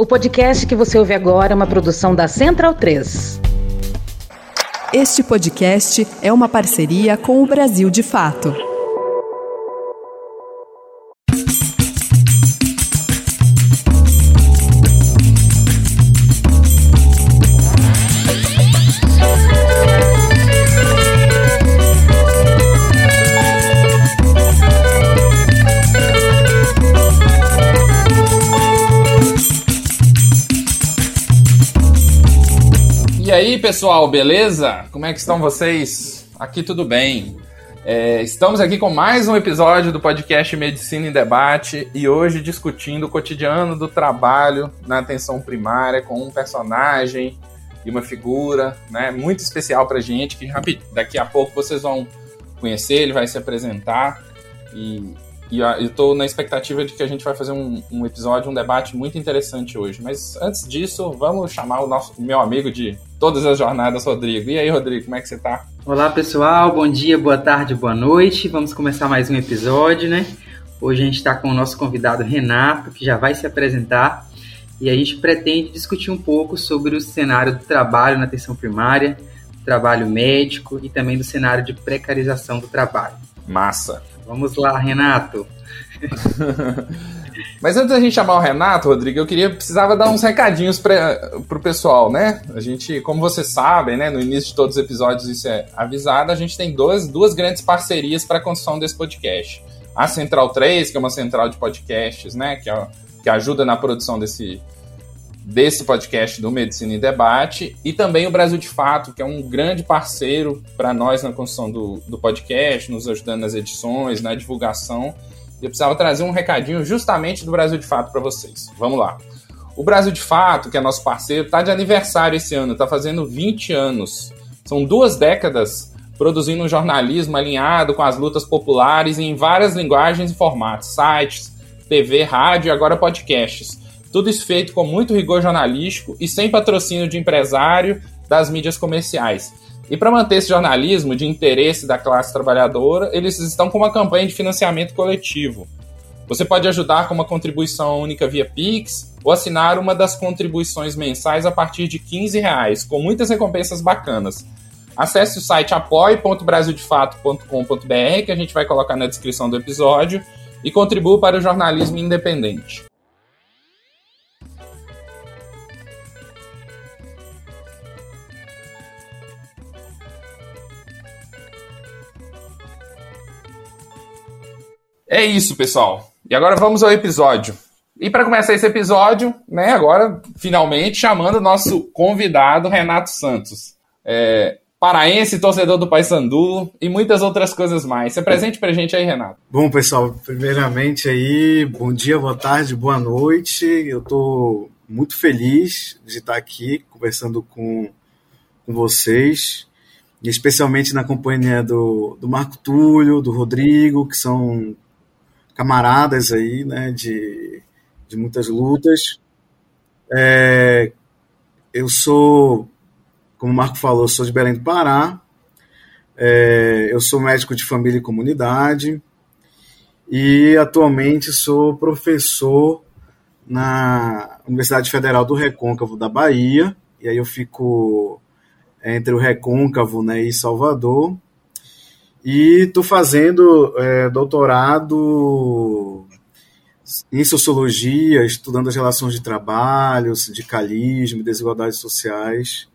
O podcast que você ouve agora é uma produção da Central 3. Este podcast é uma parceria com o Brasil de Fato. Pessoal, beleza? Como é que estão vocês? Aqui tudo bem. É, estamos aqui com mais um episódio do podcast Medicina em Debate e hoje discutindo o cotidiano do trabalho na atenção primária com um personagem e uma figura né, muito especial para gente, que daqui a pouco vocês vão conhecer, ele vai se apresentar e e eu estou na expectativa de que a gente vai fazer um, um, episódio, um debate muito interessante hoje. Mas antes disso, vamos chamar o nosso o meu amigo de todas as jornadas, Rodrigo. E aí, Rodrigo, como é que você está? Olá, pessoal. Bom dia, boa tarde, boa noite. Vamos começar mais um episódio, né? Hoje a gente está com o nosso convidado Renato, que já vai se apresentar. E a gente pretende discutir um pouco sobre o cenário do trabalho na atenção primária, trabalho médico e também do cenário de precarização do trabalho. Massa. Vamos lá, Renato. Mas antes da gente chamar o Renato, Rodrigo, eu queria precisava dar uns recadinhos para o pessoal, né? A gente, como vocês sabem, né, no início de todos os episódios isso é avisado, a gente tem duas, duas grandes parcerias para a construção desse podcast. A Central 3, que é uma central de podcasts, né, que, é, que ajuda na produção desse, desse podcast do Medicina em Debate e também o Brasil de Fato, que é um grande parceiro para nós na construção do, do podcast, nos ajudando nas edições, na divulgação. Eu precisava trazer um recadinho justamente do Brasil de Fato para vocês. Vamos lá. O Brasil de Fato, que é nosso parceiro, está de aniversário esse ano, está fazendo 20 anos. São duas décadas produzindo um jornalismo alinhado com as lutas populares em várias linguagens e formatos, sites, TV, rádio e agora podcasts tudo isso feito com muito rigor jornalístico e sem patrocínio de empresário das mídias comerciais. E para manter esse jornalismo de interesse da classe trabalhadora, eles estão com uma campanha de financiamento coletivo. Você pode ajudar com uma contribuição única via Pix ou assinar uma das contribuições mensais a partir de 15 reais, com muitas recompensas bacanas. Acesse o site apoie.brasildefato.com.br, que a gente vai colocar na descrição do episódio, e contribua para o jornalismo independente. É isso, pessoal. E agora vamos ao episódio. E para começar esse episódio, né, agora, finalmente, chamando o nosso convidado, Renato Santos. É, paraense, torcedor do Paysandu e muitas outras coisas mais. Se apresente para a gente aí, Renato. Bom, pessoal, primeiramente aí, bom dia, boa tarde, boa noite. Eu estou muito feliz de estar aqui conversando com, com vocês, especialmente na companhia do, do Marco Túlio, do Rodrigo, que são camaradas aí, né, de, de muitas lutas. É, eu sou, como o Marco falou, sou de Belém do Pará. É, eu sou médico de família e comunidade e atualmente sou professor na Universidade Federal do Recôncavo da Bahia. E aí eu fico entre o Recôncavo né, e Salvador. E estou fazendo é, doutorado em sociologia, estudando as relações de trabalho, sindicalismo, desigualdades sociais,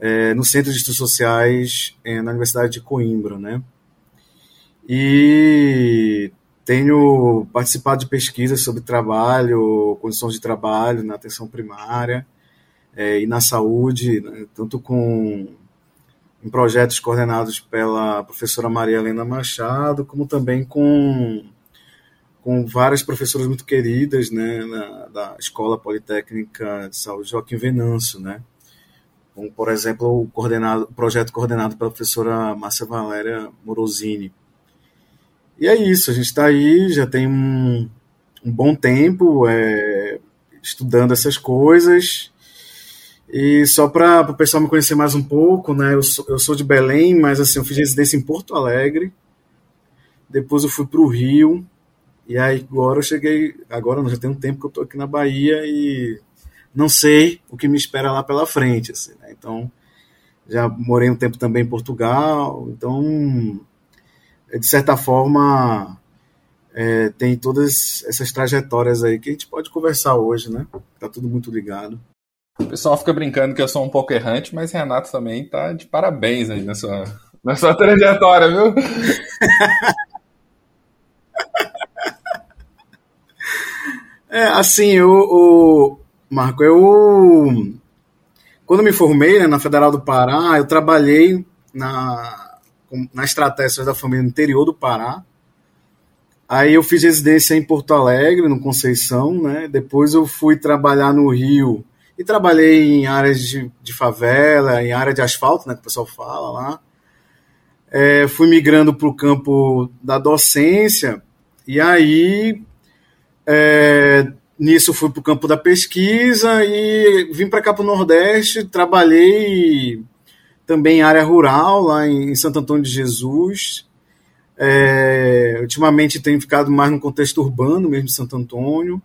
é, no Centro de Estudos Sociais é, na Universidade de Coimbra, né? E tenho participado de pesquisas sobre trabalho, condições de trabalho na atenção primária é, e na saúde, né? tanto com em projetos coordenados pela professora Maria Helena Machado, como também com, com várias professoras muito queridas né, na, da Escola Politécnica de Saúde Joaquim Venâncio, né? como, por exemplo, o, coordenado, projeto coordenado pela professora Márcia Valéria Morosini. E é isso, a gente está aí, já tem um, um bom tempo é, estudando essas coisas, e só para o pessoal me conhecer mais um pouco, né? Eu sou, eu sou de Belém, mas assim, eu fiz residência em Porto Alegre. Depois eu fui para o Rio. E aí agora eu cheguei. Agora já tem um tempo que eu estou aqui na Bahia e não sei o que me espera lá pela frente. Assim, né? Então, já morei um tempo também em Portugal, então, de certa forma, é, tem todas essas trajetórias aí que a gente pode conversar hoje, né? Tá tudo muito ligado. O pessoal fica brincando que eu sou um pouco errante, mas Renato também tá de parabéns aí na sua, trajetória, viu? é, assim, o, o Marco, eu quando me formei né, na Federal do Pará, eu trabalhei na, na estratégia da família no interior do Pará. Aí eu fiz residência em Porto Alegre, no Conceição, né? Depois eu fui trabalhar no Rio e trabalhei em áreas de, de favela, em área de asfalto, né, que o pessoal fala lá. É, fui migrando para o campo da docência e aí é, nisso fui para o campo da pesquisa e vim para cá para o Nordeste, trabalhei também em área rural, lá em Santo Antônio de Jesus. É, ultimamente tenho ficado mais no contexto urbano mesmo de Santo Antônio.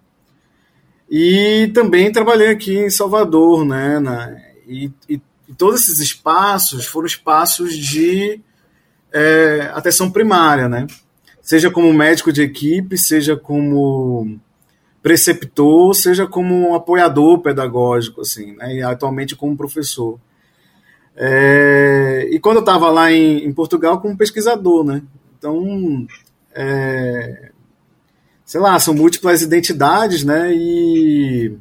E também trabalhei aqui em Salvador, né? Na, e, e, e, todos esses espaços foram espaços de é, atenção primária, né? Seja como médico de equipe, seja como preceptor, seja como apoiador pedagógico, assim, né? E atualmente como professor. É, e quando eu estava lá em, em, Portugal, como pesquisador, né? Então, é, sei lá, são múltiplas identidades, né? E,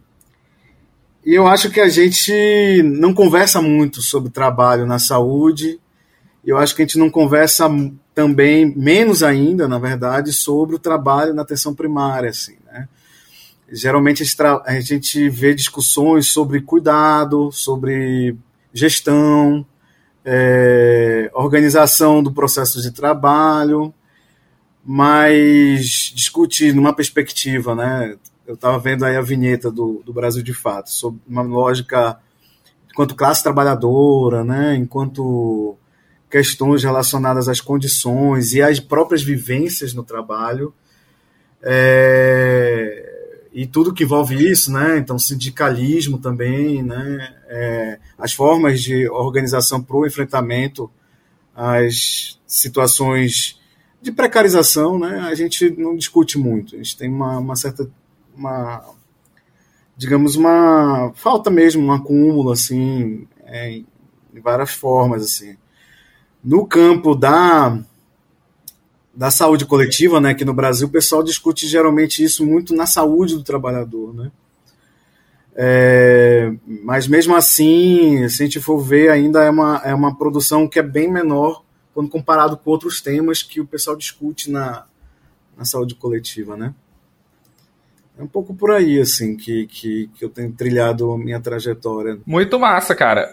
e eu acho que a gente não conversa muito sobre trabalho na saúde. Eu acho que a gente não conversa também, menos ainda, na verdade, sobre o trabalho na atenção primária, assim, né? Geralmente a gente vê discussões sobre cuidado, sobre gestão, é, organização do processo de trabalho, mas discute numa perspectiva, né? Eu estava vendo aí a vinheta do, do Brasil de Fato, sobre uma lógica enquanto classe trabalhadora, né? Enquanto questões relacionadas às condições e às próprias vivências no trabalho. É, e tudo que envolve isso, né? Então, sindicalismo também, né? É, as formas de organização para o enfrentamento às situações de precarização, né? A gente não discute muito. A gente tem uma, uma certa, uma, digamos, uma falta mesmo, um acúmulo, assim, é, em várias formas, assim. No campo da da saúde coletiva, né, que no Brasil o pessoal discute geralmente isso muito na saúde do trabalhador, né? É, mas mesmo assim, se a gente for ver, ainda é uma, é uma produção que é bem menor quando comparado com outros temas que o pessoal discute na, na saúde coletiva, né? É um pouco por aí, assim, que, que, que eu tenho trilhado a minha trajetória. Muito massa, cara.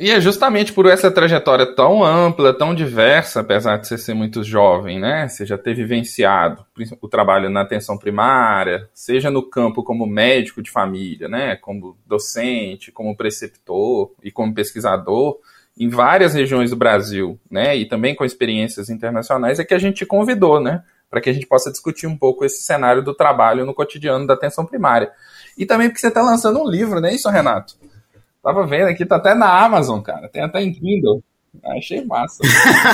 E é justamente por essa trajetória tão ampla, tão diversa, apesar de você ser muito jovem, né? Você já ter vivenciado o trabalho na atenção primária, seja no campo como médico de família, né? Como docente, como preceptor e como pesquisador em várias regiões do Brasil, né? E também com experiências internacionais, é que a gente te convidou, né? Para que a gente possa discutir um pouco esse cenário do trabalho no cotidiano da atenção primária. E também porque você está lançando um livro, não é isso, Renato? Tava vendo aqui, tá até na Amazon, cara. Tem até em Kindle. Achei massa.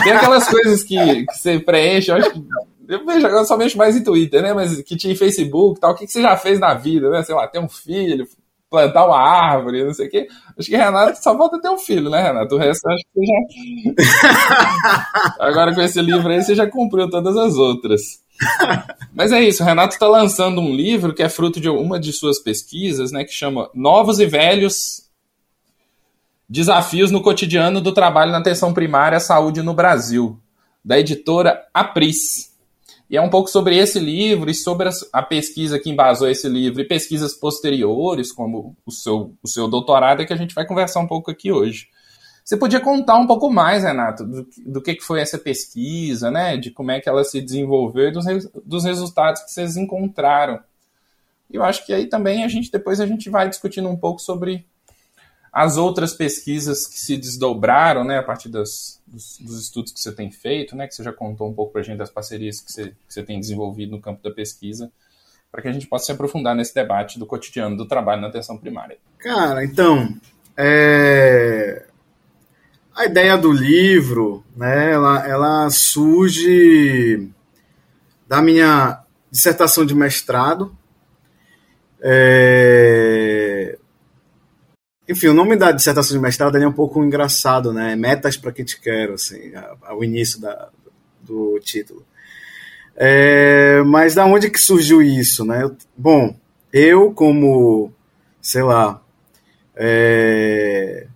Tem aquelas coisas que, que você preenche, eu acho que. Eu vejo agora mexo mais em Twitter, né? Mas que tinha em Facebook e tal. O que, que você já fez na vida, né? Sei lá, ter um filho, plantar uma árvore, não sei o quê. Acho que Renato só falta ter um filho, né, Renato? O resto acho que você já. agora com esse livro aí você já cumpriu todas as outras. Mas é isso, o Renato está lançando um livro que é fruto de uma de suas pesquisas, né? Que chama Novos e Velhos Desafios no cotidiano do trabalho na atenção primária à saúde no Brasil, da editora Apris. E é um pouco sobre esse livro e sobre a pesquisa que embasou esse livro e pesquisas posteriores, como o seu, o seu doutorado, é que a gente vai conversar um pouco aqui hoje. Você podia contar um pouco mais, Renato, do, do que, foi essa pesquisa, né? De como é que ela se desenvolveu e dos, dos resultados que vocês encontraram. E eu acho que aí também a gente depois a gente vai discutindo um pouco sobre as outras pesquisas que se desdobraram, né, a partir das, dos, dos, estudos que você tem feito, né, que você já contou um pouco para a gente das parcerias que você, que você tem desenvolvido no campo da pesquisa, para que a gente possa se aprofundar nesse debate do cotidiano do trabalho na atenção primária. Cara, então, é... a ideia do livro, né, ela, ela surge da minha dissertação de mestrado. É... Enfim, o nome da dissertação de mestrado é um pouco engraçado, né? Metas para que te quero, assim, ao início da, do título. É, mas da onde que surgiu isso, né? Bom, eu como, sei lá, é,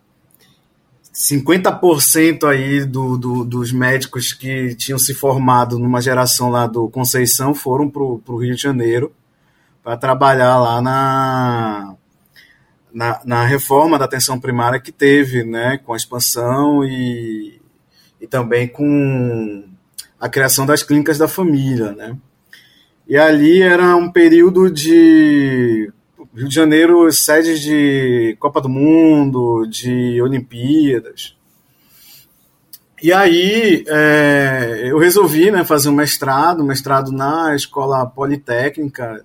50% aí do, do, dos médicos que tinham se formado numa geração lá do Conceição foram para o Rio de Janeiro para trabalhar lá na, na, na, reforma da atenção primária que teve, né, com a expansão e, e também com a criação das clínicas da família, né? E ali era um período de Rio de Janeiro, sede de Copa do Mundo, de Olimpíadas. E aí é, eu resolvi né, fazer um mestrado, mestrado na Escola Politécnica,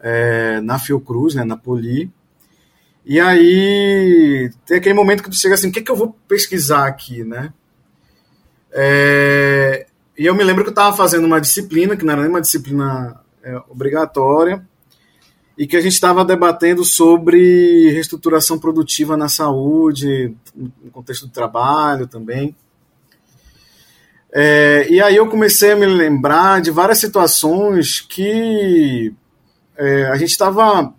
é, na Fiocruz, né, na Poli. E aí tem aquele momento que tu chega assim, o que, é que eu vou pesquisar aqui, né? É, e eu me lembro que eu estava fazendo uma disciplina, que não era nem uma disciplina é, obrigatória, e que a gente estava debatendo sobre reestruturação produtiva na saúde, no contexto do trabalho também. É, e aí eu comecei a me lembrar de várias situações que é, a gente estava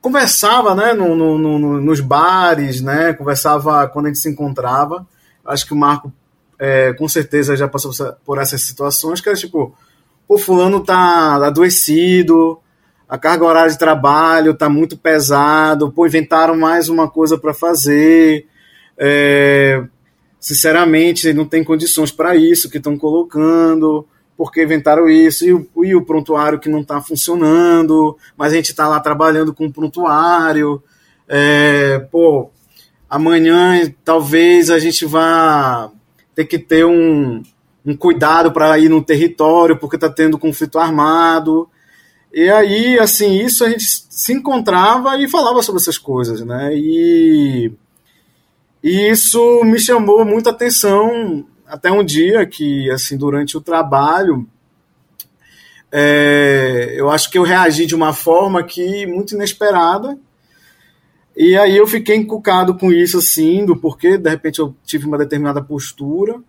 conversava, né, no, no, no, nos bares, né, conversava quando a gente se encontrava. Acho que o Marco é, com certeza já passou por essas situações, que era tipo, o fulano tá adoecido, a carga horária de trabalho tá muito pesado, pô, inventaram mais uma coisa para fazer, é, sinceramente, não tem condições para isso que estão colocando, porque inventaram isso, e o, e o prontuário que não está funcionando, mas a gente está lá trabalhando com o prontuário, é, pô, amanhã talvez a gente vá ter que ter um, um cuidado para ir no território, porque está tendo conflito armado. E aí, assim, isso a gente se encontrava e falava sobre essas coisas, né? E, e isso me chamou muita atenção até um dia que, assim, durante o trabalho, é, eu acho que eu reagi de uma forma que muito inesperada, e aí eu fiquei encucado com isso, assim, do porquê, de repente eu tive uma determinada postura.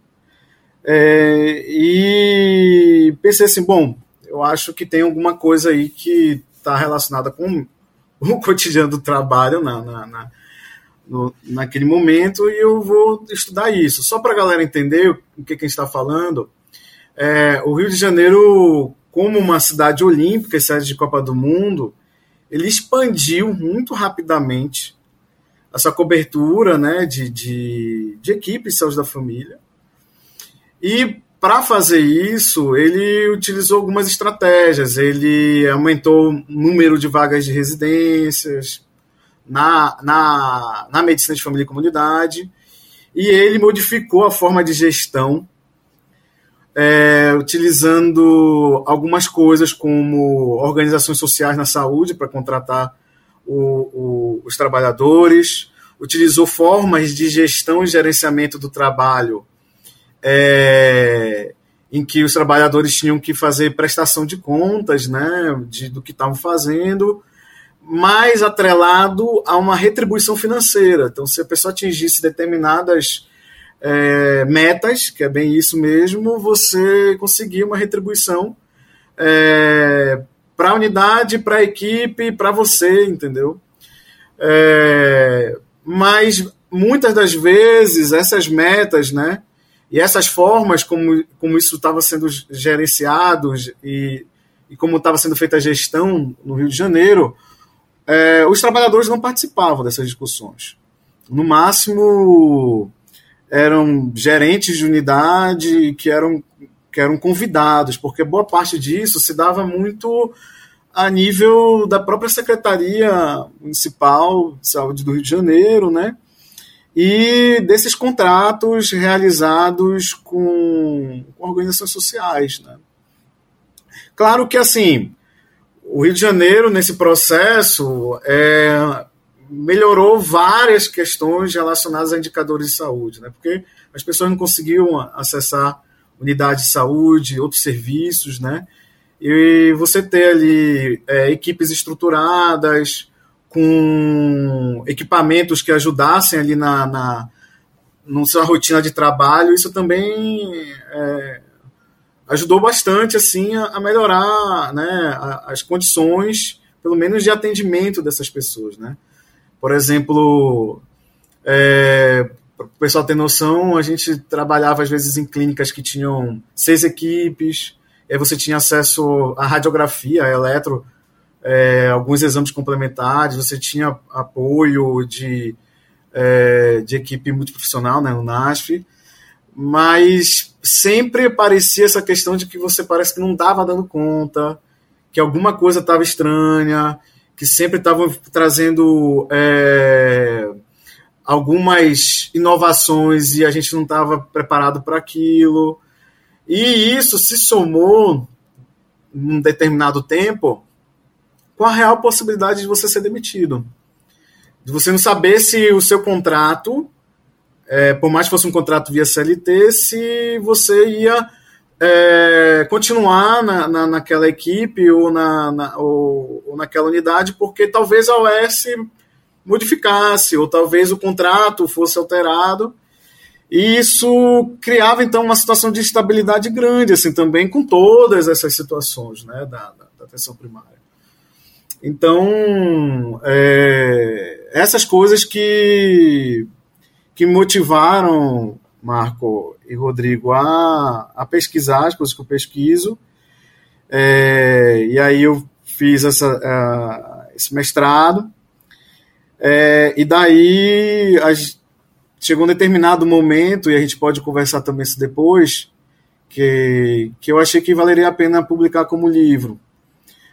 É, e pensei assim, bom, eu acho que tem alguma coisa aí que está relacionada com o cotidiano do trabalho na, na, na no, naquele momento e eu vou estudar isso. Só para a galera entender o que, que a gente está falando, é, o Rio de Janeiro, como uma cidade olímpica, cidade de Copa do Mundo, ele expandiu muito rapidamente essa cobertura né, de, de, de equipe de saúde da família. E para fazer isso, ele utilizou algumas estratégias. Ele aumentou o número de vagas de residências na, na, na medicina de família e comunidade, e ele modificou a forma de gestão é, utilizando algumas coisas como organizações sociais na saúde para contratar o, o, os trabalhadores, utilizou formas de gestão e gerenciamento do trabalho é, em que os trabalhadores tinham que fazer prestação de contas né, de, do que estavam fazendo, mais atrelado a uma retribuição financeira. Então, se a pessoa atingisse determinadas é, metas, que é bem isso mesmo, você conseguir uma retribuição é, para a unidade, para a equipe, para você, entendeu? É, mas muitas das vezes essas metas, né, e essas formas como, como isso estava sendo gerenciado e, e como estava sendo feita a gestão no Rio de Janeiro, é, os trabalhadores não participavam dessas discussões. No máximo, eram gerentes de unidade que eram, que eram convidados, porque boa parte disso se dava muito a nível da própria Secretaria Municipal de Saúde do Rio de Janeiro, né? E desses contratos realizados com, com organizações sociais, né? Claro que, assim, o Rio de Janeiro, nesse processo, é, melhorou várias questões relacionadas a indicadores de saúde, né? porque as pessoas não conseguiam acessar unidade de saúde, outros serviços, né? E você ter ali é, equipes estruturadas, com equipamentos que ajudassem ali na, na, na sua rotina de trabalho, isso também é, ajudou bastante assim a, a melhorar né, a, as condições, pelo menos de atendimento dessas pessoas, né? Por exemplo, é, para o pessoal ter noção, a gente trabalhava às vezes em clínicas que tinham seis equipes, aí você tinha acesso à radiografia, à eletro, é, alguns exames complementares, você tinha apoio de, é, de equipe multiprofissional, né, no NASF, mas sempre parecia essa questão de que você parece que não estava dando conta, que alguma coisa estava estranha, que sempre estavam trazendo é, algumas inovações e a gente não estava preparado para aquilo. E isso se somou num determinado tempo com a real possibilidade de você ser demitido. De você não saber se o seu contrato, é, por mais que fosse um contrato via CLT, se você ia é, continuar na, na, naquela equipe ou, na, na ou, ou, naquela unidade, porque talvez a OS modificasse, ou talvez o contrato fosse alterado. E isso criava, então, uma situação de instabilidade grande, assim, também com todas essas situações né, da, da, da atenção primária. Então, é, essas coisas que, que motivaram Marco e Rodrigo a, a pesquisar as coisas que eu pesquiso, é, e aí eu fiz essa, uh, esse mestrado, é, e daí a, chegou um determinado momento, e a gente pode conversar também isso depois, que, que eu achei que valeria a pena publicar como livro.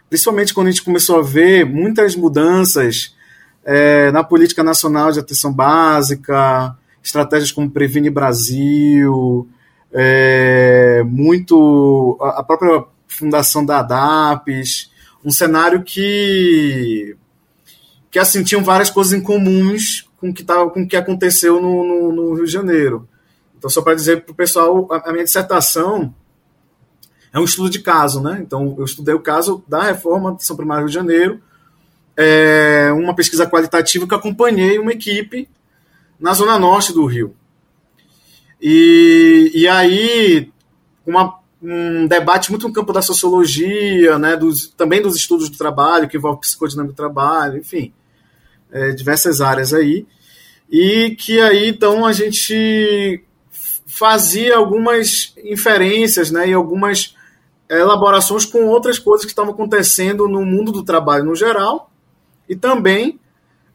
Principalmente quando a gente começou a ver muitas mudanças é, na política nacional de atenção básica, estratégias como Previne Brasil, é, muito a própria fundação da ADAPES, um cenário que que assim tinham várias coisas em comuns com que tava, com que aconteceu no, no, no Rio de Janeiro. Então, só para dizer para o pessoal, a, a minha dissertação é um estudo de caso, né? Então, eu estudei o caso da reforma de São Primário Rio de Janeiro, é uma pesquisa qualitativa que acompanhei uma equipe na zona norte do Rio. E, e aí, uma, um debate muito no campo da sociologia, né, dos, também dos estudos do trabalho, que envolve psicodinâmica do trabalho, enfim, é, diversas áreas aí. E que aí, então, a gente fazia algumas inferências né, e algumas elaborações com outras coisas que estavam acontecendo no mundo do trabalho no geral e também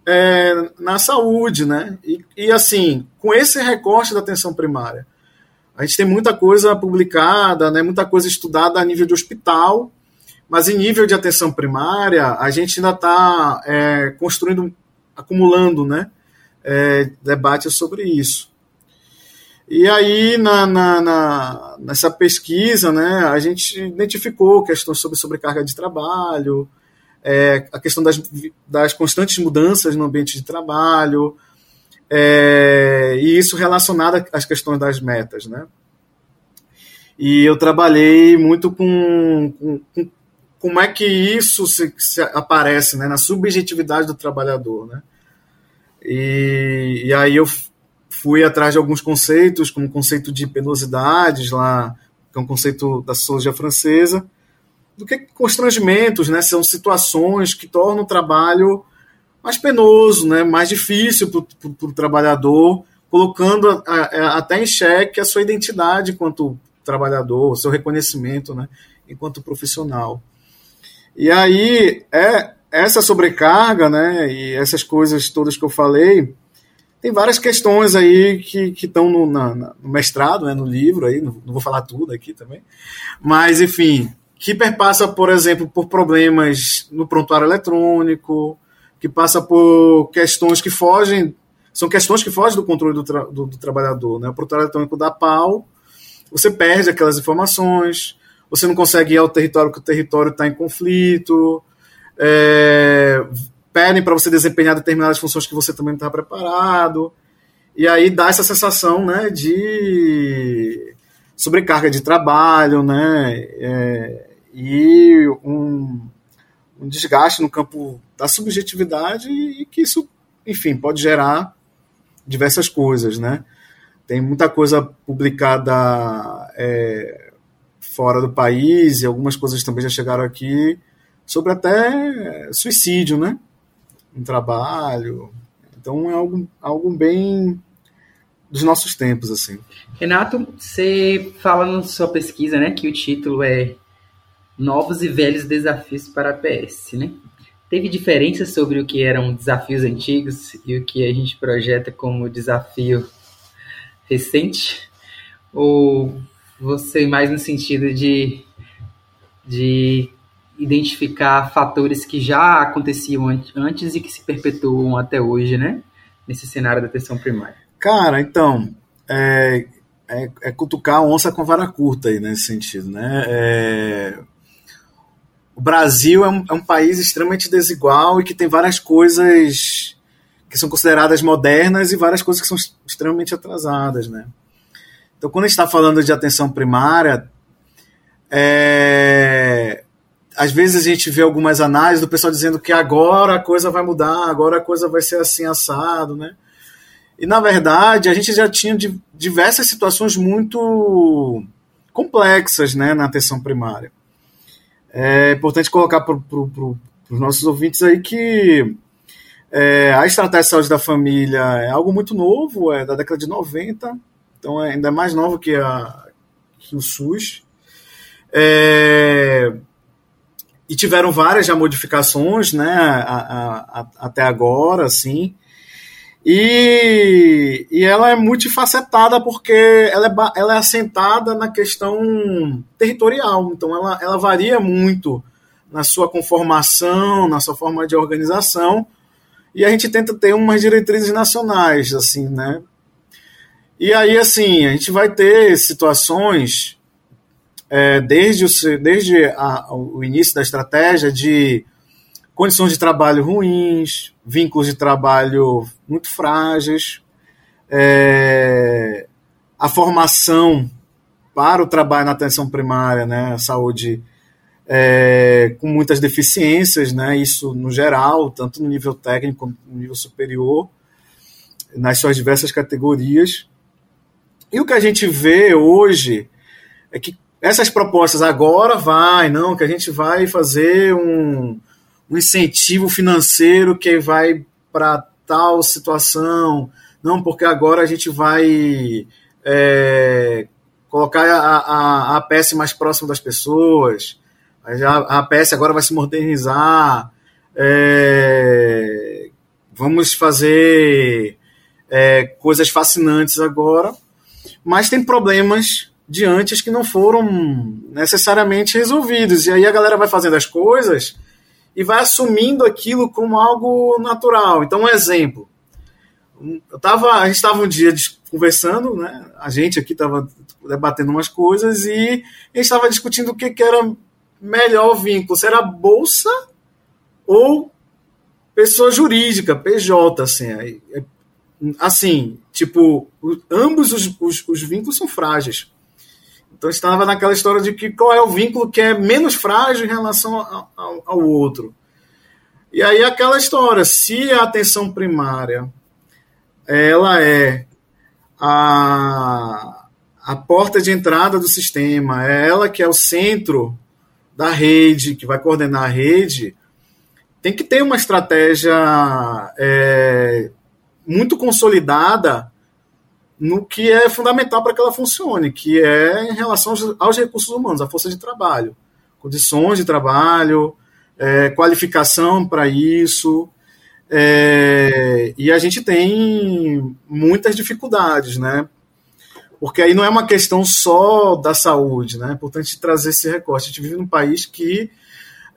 é, na saúde, né? E, e, assim, com esse recorte da atenção primária, a gente tem muita coisa publicada, né? Muita coisa estudada a nível de hospital, mas em nível de atenção primária, a gente ainda está é, construindo, acumulando, né? É, debates sobre isso. E aí, na, na, na, nessa pesquisa, né, a gente identificou questões sobre sobrecarga de trabalho, é, a questão das, das constantes mudanças no ambiente de trabalho, é, e isso relacionado às questões das metas. Né? E eu trabalhei muito com, com, com como é que isso se, se aparece né, na subjetividade do trabalhador. Né? E, e aí eu fui atrás de alguns conceitos, como o conceito de penosidades, lá, que é um conceito da sociologia francesa, do que constrangimentos, né? São situações que tornam o trabalho mais penoso, né? mais difícil para o trabalhador, colocando a, a, até em xeque a sua identidade enquanto trabalhador, o seu reconhecimento né? enquanto profissional. E aí, é essa sobrecarga né? e essas coisas todas que eu falei tem várias questões aí que estão no, no, mestrado, né, no livro, aí, não, não, vou falar tudo aqui também, mas enfim, que perpassa, por exemplo, por problemas no prontuário eletrônico, que passa por questões que fogem, são questões que fogem do controle do, tra, do, do trabalhador. Né? O prontuário eletrônico dá pau, você perde aquelas informações, você não consegue ir ao território que o território está em conflito, é, pedem para você desempenhar determinadas funções que você também não está preparado. E aí dá essa sensação né, de sobrecarga de trabalho, né? É, e um, um, desgaste no campo da subjetividade e que isso, enfim, pode gerar diversas coisas, né? Tem muita coisa publicada é, fora do país e algumas coisas também já chegaram aqui sobre até suicídio, né? Um trabalho. Então é algo, algo bem dos nossos tempos, assim. Renato, você fala na sua pesquisa, né, que o título é Novos e Velhos Desafios para a PS, né? Teve diferença sobre o que eram desafios antigos e o que a gente projeta como desafio recente? Ou você mais no sentido de, de identificar fatores que já aconteciam antes e que se perpetuam até hoje, né? Nesse cenário da atenção primária. Cara, então, é, é, é cutucar a onça com vara curta aí nesse sentido, né? É, o Brasil é um, é um, país extremamente desigual e que tem várias coisas que são consideradas modernas e várias coisas que são extremamente atrasadas, né? Então, quando a gente está falando de atenção primária, é, às vezes a gente vê algumas análises do pessoal dizendo que agora a coisa vai mudar, agora a coisa vai ser assim assado, né? E, na verdade, a gente já tinha diversas situações muito complexas né, na atenção primária. É importante colocar para pro, os nossos ouvintes aí que é, a estratégia de saúde da família é algo muito novo, é da década de 90, então é ainda mais novo que, a, que o SUS. É, e tiveram várias já modificações né, a, a, a, até agora, assim. E, e ela é multifacetada porque ela é, ela é assentada na questão territorial. Então, ela, ela varia muito na sua conformação, na sua forma de organização. E a gente tenta ter umas diretrizes nacionais, assim, né? E aí, assim, a gente vai ter situações, é, desde, o, desde a, o início da estratégia, de condições de trabalho ruins, vínculos de trabalho muito frágeis, é, a formação para o trabalho na atenção primária, né, a saúde é, com muitas deficiências, né, isso no geral, tanto no nível técnico como no nível superior, nas suas diversas categorias. E o que a gente vê hoje é que essas propostas agora vai, não, que a gente vai fazer um, um incentivo financeiro que vai para tal situação, não, porque agora a gente vai é, colocar a, a, a APS mais próximo das pessoas, a, a APS agora vai se modernizar, é, vamos fazer é, coisas fascinantes agora, mas tem problemas de antes que não foram necessariamente resolvidos, e aí a galera vai fazendo as coisas e vai assumindo aquilo como algo natural. Então, um exemplo. Eu tava, a gente estava um dia conversando, né? a gente aqui estava debatendo umas coisas e a gente estava discutindo o que, que era melhor vínculo, se era bolsa ou pessoa jurídica, PJ, assim. É, assim, tipo, ambos os, os, os vínculos são frágeis. Então estava naquela história de que qual é o vínculo que é menos frágil em relação ao, ao, outro. E aí aquela história, se a atenção primária ela é a, a porta de entrada do sistema, é ela que é o centro da rede, que vai coordenar a rede, tem que ter uma estratégia é, muito consolidada no que é fundamental para que ela funcione, que é em relação aos, recursos humanos, a força de trabalho, condições de trabalho, é, qualificação para isso. É, e a gente tem muitas dificuldades, né? Porque aí não é uma questão só da saúde, né? É importante trazer esse recorte. A gente vive num país que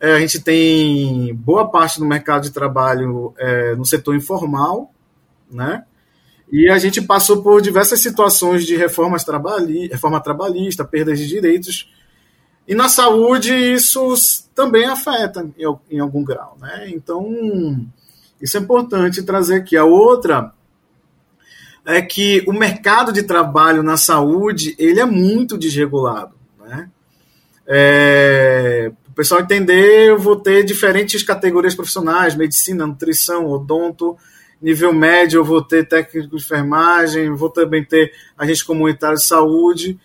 é, a gente tem boa parte do mercado de trabalho é, no setor informal, né? E a gente passou por diversas situações de reformas trabalhi reforma trabalhista, perdas de direitos, E na saúde isso também afeta em, algum grau, né? Então, isso é importante trazer aqui. A outra é que o mercado de trabalho na saúde ele é muito desregulado, né? É, o pessoal entender, eu vou ter diferentes categorias profissionais, medicina, nutrição, odonto, nível médio eu vou ter técnico de enfermagem, vou também ter agente comunitário de saúde,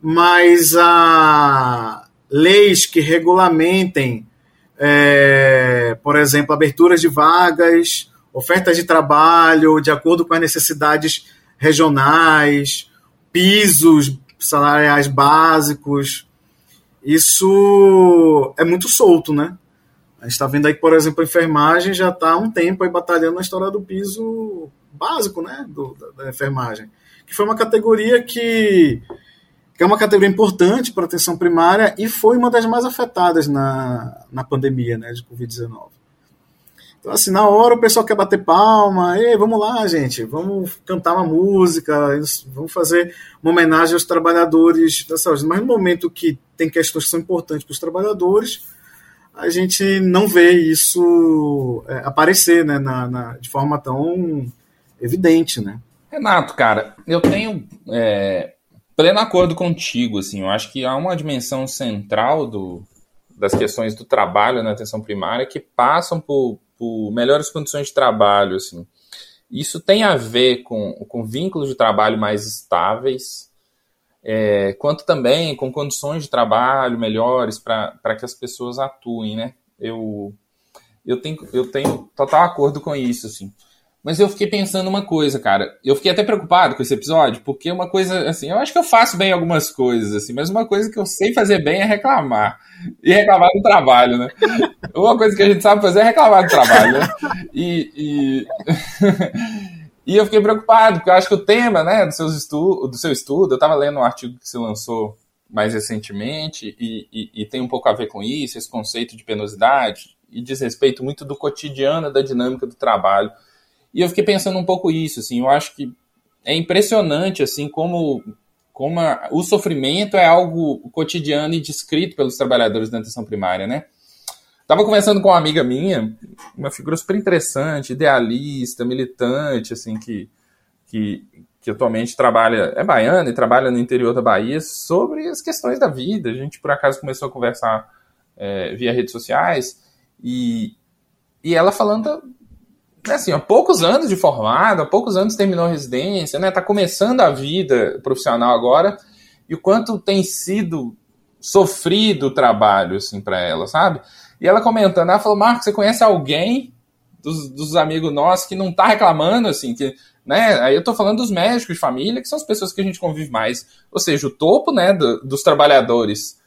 mas a leis que regulamentem, é, por exemplo, aberturas de vagas, ofertas de trabalho de acordo com as necessidades regionais, pisos salariais básicos, isso é muito solto, né? A gente está vendo aí que, por exemplo, a enfermagem já está há um tempo aí batalhando na história do piso básico, né, do, da, da enfermagem, que foi uma categoria que que é uma categoria importante para a atenção primária e foi uma das mais afetadas na, na pandemia né, de Covid-19. Então, assim, na hora o pessoal quer bater palma, Ei, vamos lá, gente, vamos cantar uma música, vamos fazer uma homenagem aos trabalhadores da saúde. Mas no momento que tem questões que são importantes para os trabalhadores, a gente não vê isso é, aparecer né, na, na, de forma tão evidente, né? Renato, cara, eu tenho é, pleno acordo contigo, assim, eu acho que há uma dimensão central do, das questões do trabalho na atenção primária que passam por, por melhores condições de trabalho, assim. Isso tem a ver com, com vínculos de trabalho mais estáveis, é, quanto também com condições de trabalho melhores para que as pessoas atuem, né? Eu, eu, tenho, eu tenho total acordo com isso, assim. Mas eu fiquei pensando uma coisa, cara. Eu fiquei até preocupado com esse episódio, porque uma coisa, assim, eu acho que eu faço bem algumas coisas, assim, mas uma coisa que eu sei fazer bem é reclamar. E reclamar do trabalho, né? Uma coisa que a gente sabe fazer é reclamar do trabalho, né? E. e... e eu fiquei preocupado, porque eu acho que o tema, né, do, seus estu do seu estudo, eu estava lendo um artigo que se lançou mais recentemente, e, e, e tem um pouco a ver com isso, esse conceito de penosidade, e diz respeito muito do cotidiano, da dinâmica do trabalho. E eu fiquei pensando um pouco isso, assim, eu acho que é impressionante, assim, como, como a, o sofrimento é algo cotidiano e descrito pelos trabalhadores da atenção primária, né? Tava conversando com uma amiga minha, uma figura super interessante, idealista, militante, assim, que, que, que atualmente trabalha, é baiana e trabalha no interior da Bahia, sobre as questões da vida. A gente, por acaso, começou a conversar é, via redes sociais e, e ela falando é assim, há poucos anos de formado, há poucos anos terminou a residência, né? Tá começando a vida profissional agora, e o quanto tem sido sofrido o trabalho, assim, para ela, sabe? E ela comentando, ela falou, Marco, você conhece alguém dos, dos amigos nossos que não tá reclamando, assim, que, né? Aí eu tô falando dos médicos de família, que são as pessoas que a gente convive mais, ou seja, o topo, né, do, dos trabalhadores,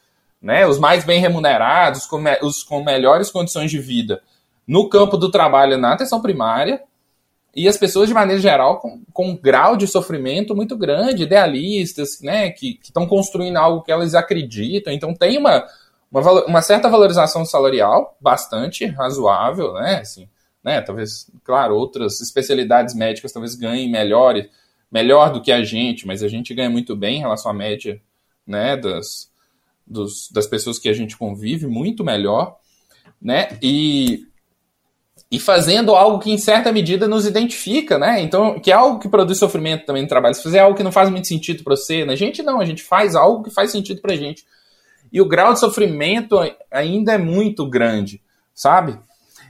né? Os mais bem remunerados, com me, os com melhores condições de vida no campo do trabalho na atenção primária e as pessoas, de maneira geral, com, com um grau de sofrimento muito grande, idealistas, né, que estão construindo algo que elas acreditam. Então, tem uma, uma, uma, certa valorização salarial bastante razoável, né, assim, né, talvez, claro, outras especialidades médicas talvez ganhem melhor, melhor do que a gente, mas a gente ganha muito bem em relação à média, né, das, dos, das pessoas que a gente convive, muito melhor, né, e e fazendo algo que em certa medida nos identifica, né? Então, que é algo que produz sofrimento também no trabalho. Se fizer algo que não faz muito sentido para você, né? a gente não, a gente faz algo que faz sentido pra gente. E o grau de sofrimento ainda é muito grande, sabe?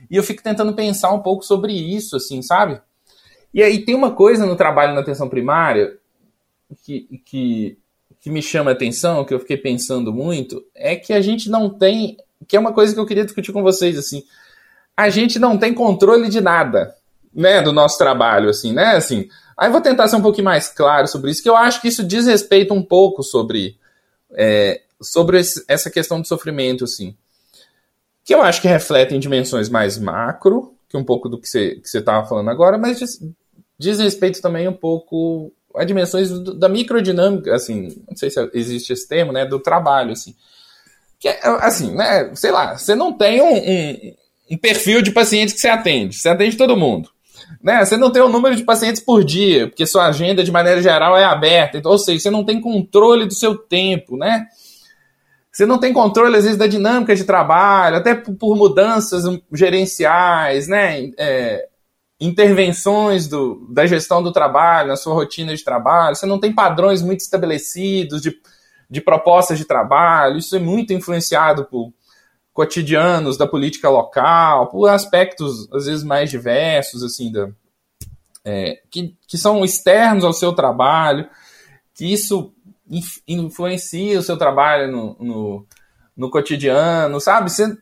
E eu fico tentando pensar um pouco sobre isso, assim, sabe? E aí tem uma coisa no trabalho na atenção primária que, que, que me chama a atenção, que eu fiquei pensando muito, é que a gente não tem, que é uma coisa que eu queria discutir com vocês, assim, a gente não tem controle de nada, né, do nosso trabalho, assim, né, assim. Aí vou tentar ser um pouquinho mais claro sobre isso, que eu acho que isso diz respeito um pouco sobre, é, sobre esse, essa questão do sofrimento, assim. Que eu acho que reflete em dimensões mais macro, que um pouco do que você estava falando agora, mas diz, diz, respeito também um pouco a dimensões do, da microdinâmica, assim, não sei se existe esse termo, né, do trabalho, assim. Que é, assim, né, sei lá, você não tem um, um um perfil de pacientes que você atende. Você atende todo mundo. Né? Você não tem o um número de pacientes por dia, porque sua agenda, de maneira geral, é aberta. Então, ou seja, você não tem controle do seu tempo, né? Você não tem controle, às vezes, da dinâmica de trabalho, até por mudanças gerenciais, né? É, intervenções do, da gestão do trabalho, na sua rotina de trabalho. Você não tem padrões muito estabelecidos de, de propostas de trabalho. Isso é muito influenciado por cotidianos da política local, por aspectos, às vezes, mais diversos, assim, da, é, que, que são externos ao seu trabalho, que isso influencia o seu trabalho no, no, no cotidiano, sabe? Você,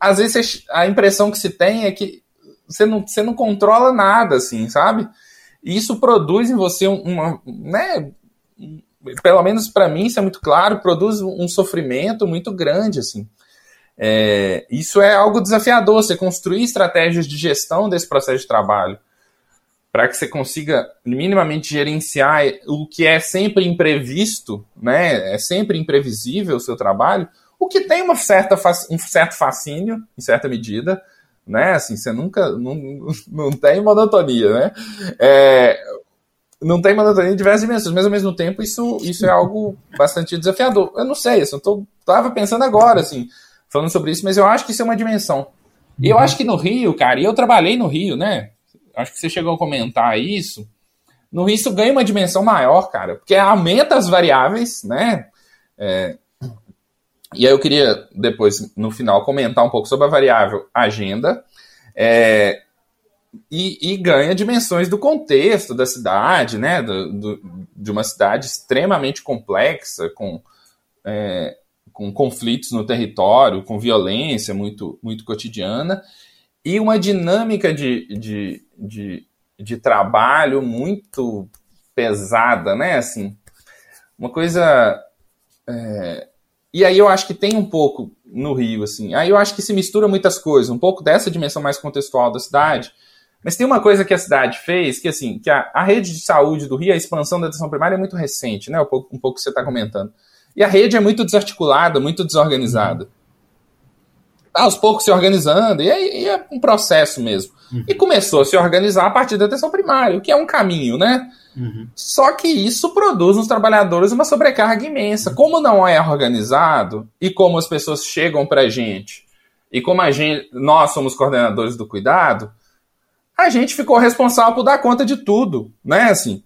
às vezes a impressão que se tem é que você não, você não controla nada, assim, sabe? E isso produz em você uma, né, pelo menos para mim isso é muito claro, produz um sofrimento muito grande, assim. É, isso é algo desafiador, você construir estratégias de gestão desse processo de trabalho para que você consiga minimamente gerenciar o que é sempre imprevisto, né? É sempre imprevisível o seu trabalho, o que tem uma certa um certo fascínio, em certa medida, né? Assim, você nunca não, não tem monotonia, né? É, não tem monotonia em diversas dimensões, mas ao mesmo tempo isso, isso é algo bastante desafiador. Eu não sei, assim, eu tô, tava pensando agora, assim, falando sobre isso, mas eu acho que isso é uma dimensão. E eu uhum. acho que no Rio, cara, e eu trabalhei no Rio, né? Acho que você chegou a comentar isso. No isso ganha uma dimensão maior, cara, porque aumenta as variáveis, né? É, e aí eu queria depois, no final, comentar um pouco sobre a variável agenda. É, e, e, ganha dimensões do contexto da cidade, né? Do, do, de uma cidade extremamente complexa, com, é, com conflitos no território, com violência muito, muito cotidiana e uma dinâmica de, de, de, de trabalho muito pesada, né? Assim, uma coisa. É... E aí eu acho que tem um pouco no Rio, assim. Aí eu acho que se mistura muitas coisas, um pouco dessa dimensão mais contextual da cidade. Mas tem uma coisa que a cidade fez, que assim, que a, a rede de saúde do Rio, a expansão da atenção primária é muito recente, né? Um pouco, um pouco que você está comentando. E a rede é muito desarticulada, muito desorganizada. Uhum aos poucos se organizando, e aí é um processo mesmo. Uhum. E começou a se organizar a partir da atenção primária, o que é um caminho, né? Uhum. Só que isso produz nos trabalhadores uma sobrecarga imensa. Como não é organizado e como as pessoas chegam para a gente e como a gente, nós somos coordenadores do cuidado, a gente ficou responsável por dar conta de tudo, né? Assim,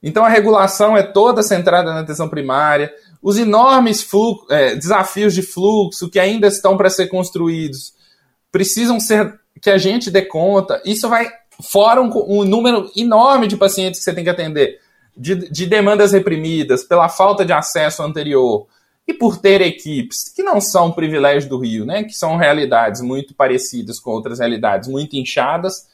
então a regulação é toda centrada na atenção primária os enormes fluxo, é, desafios de fluxo que ainda estão para ser construídos precisam ser que a gente dê conta. Isso vai fora um, um número enorme de pacientes que você tem que atender, de, de demandas reprimidas pela falta de acesso anterior e por ter equipes que não são privilégio do Rio, né, que são realidades muito parecidas com outras realidades muito inchadas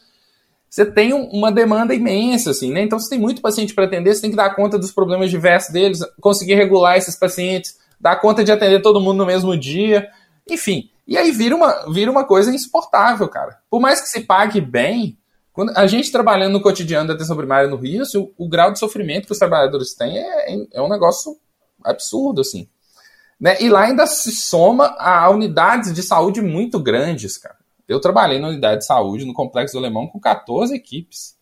você tem uma demanda imensa, assim, né? Então você tem muito paciente para atender, você tem que dar conta dos problemas diversos deles, conseguir regular esses pacientes, dar conta de atender todo mundo no mesmo dia, enfim. E aí vira uma, vira uma coisa insuportável, cara. Por mais que se pague bem, quando a gente trabalhando no cotidiano da atenção primária no Rio, assim, o, o, grau de sofrimento que os trabalhadores têm é, é um negócio absurdo, assim. Né? E lá ainda se soma a unidades de saúde muito grandes, cara. Eu trabalhei na unidade de saúde no Complexo do Alemão com 14 equipes.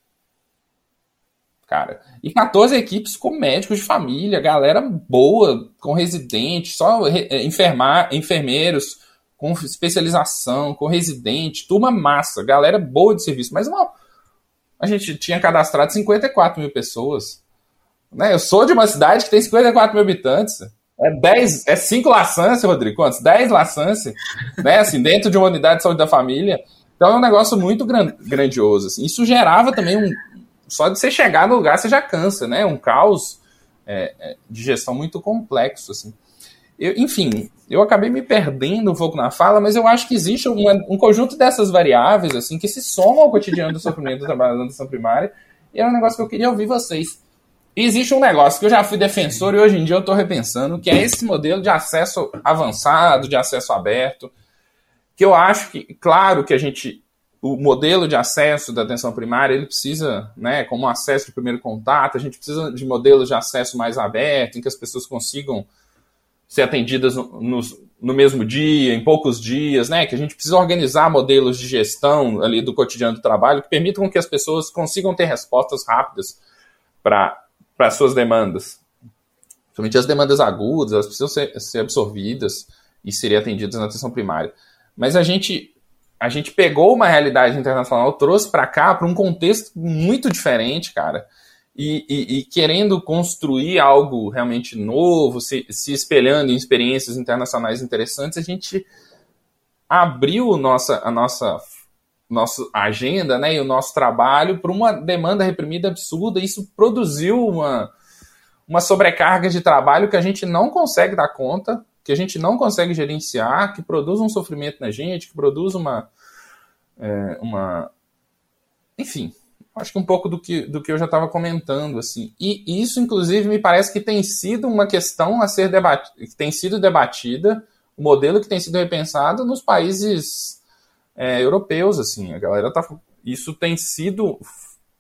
Cara, e 14 equipes com médicos de família, galera boa, com residente, só é, enfermar, enfermeiros com especialização, com residente, turma massa, galera boa de serviço. Mas uma, a gente tinha cadastrado 54 mil pessoas. Né? Eu sou de uma cidade que tem 54 mil habitantes. É 10, é 5 laçâncias, Rodrigo. Quantos? 10 laçâncias, né? Assim, dentro de uma unidade de saúde da família. Então é um negócio muito grandioso. Assim. Isso gerava também um. Só de você chegar no lugar, você já cansa, né? Um caos é, é, de gestão muito complexo, assim. Eu, enfim, eu acabei me perdendo um pouco na fala, mas eu acho que existe um conjunto dessas variáveis, assim, que se somam ao cotidiano do sofrimento do trabalhador da primária. E é um negócio que eu queria ouvir vocês. Existe um negócio que eu já fui defensor e hoje em dia eu estou repensando, que é esse modelo de acesso avançado, de acesso aberto, que eu acho que, claro que a gente, o modelo de acesso da atenção primária, ele precisa, né, como acesso de primeiro contato, a gente precisa de modelos de acesso mais aberto, em que as pessoas consigam ser atendidas no, no, no, mesmo dia, em poucos dias, né? Que a gente precisa organizar modelos de gestão ali do cotidiano do trabalho que permitam que as pessoas consigam ter respostas rápidas para para suas demandas. Somente as demandas agudas, elas precisam ser, ser absorvidas e serem atendidas na atenção primária. Mas a gente a gente pegou uma realidade internacional, trouxe para cá, para um contexto muito diferente, cara. E, e, e, querendo construir algo realmente novo, se, se espelhando em experiências internacionais interessantes, a gente abriu nossa, a nossa nossa agenda né, e o nosso trabalho para uma demanda reprimida absurda. Isso produziu uma, uma sobrecarga de trabalho que a gente não consegue dar conta, que a gente não consegue gerenciar, que produz um sofrimento na gente, que produz uma. É, uma enfim, acho que um pouco do que, do que eu já estava comentando. assim E isso, inclusive, me parece que tem sido uma questão a ser debatida, tem sido debatida, o modelo que tem sido repensado nos países é, europeus. assim A galera tá. Isso tem sido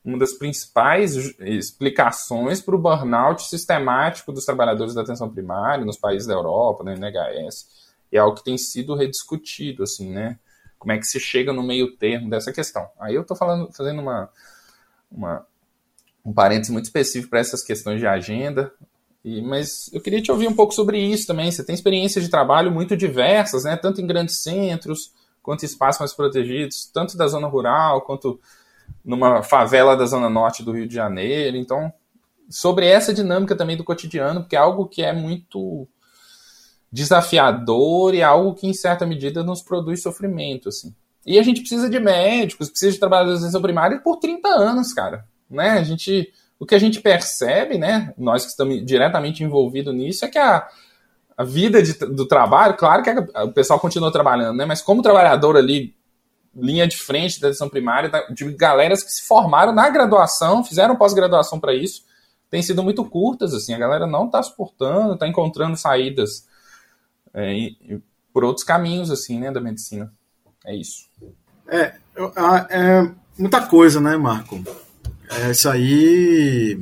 uma das principais explicações para o burnout sistemático dos trabalhadores da atenção primária nos países da Europa, na NHS. É algo que tem sido rediscutido, assim, né? Como é que se chega no meio termo dessa questão. Aí eu estou falando, fazendo uma, uma, um parênteses muito específico para essas questões de agenda, e, mas eu queria te ouvir um pouco sobre isso também. Você tem experiências de trabalho muito diversas, né? Tanto em grandes centros, quanto espaços mais protegidos, tanto da zona rural, quanto numa favela da zona norte do Rio de Janeiro. Então, sobre essa dinâmica também do cotidiano, porque é algo que é muito desafiador e é algo que, em certa medida, nos produz sofrimento, assim. E a gente precisa de médicos, precisa de trabalhadores de atenção primária por 30 anos, cara. Né? A gente, o que a gente percebe, né, nós que estamos diretamente envolvidos nisso, é que a, a vida de, do trabalho, claro que a, o pessoal continua trabalhando, né, mas como trabalhador ali linha de frente da atenção primária, de galeras que se formaram na graduação, fizeram pós-graduação para isso, tem sido muito curtas, assim, a galera não está suportando, está encontrando saídas é, por outros caminhos, assim, né, da medicina. É isso. É, é muita coisa, né, Marco? É, isso aí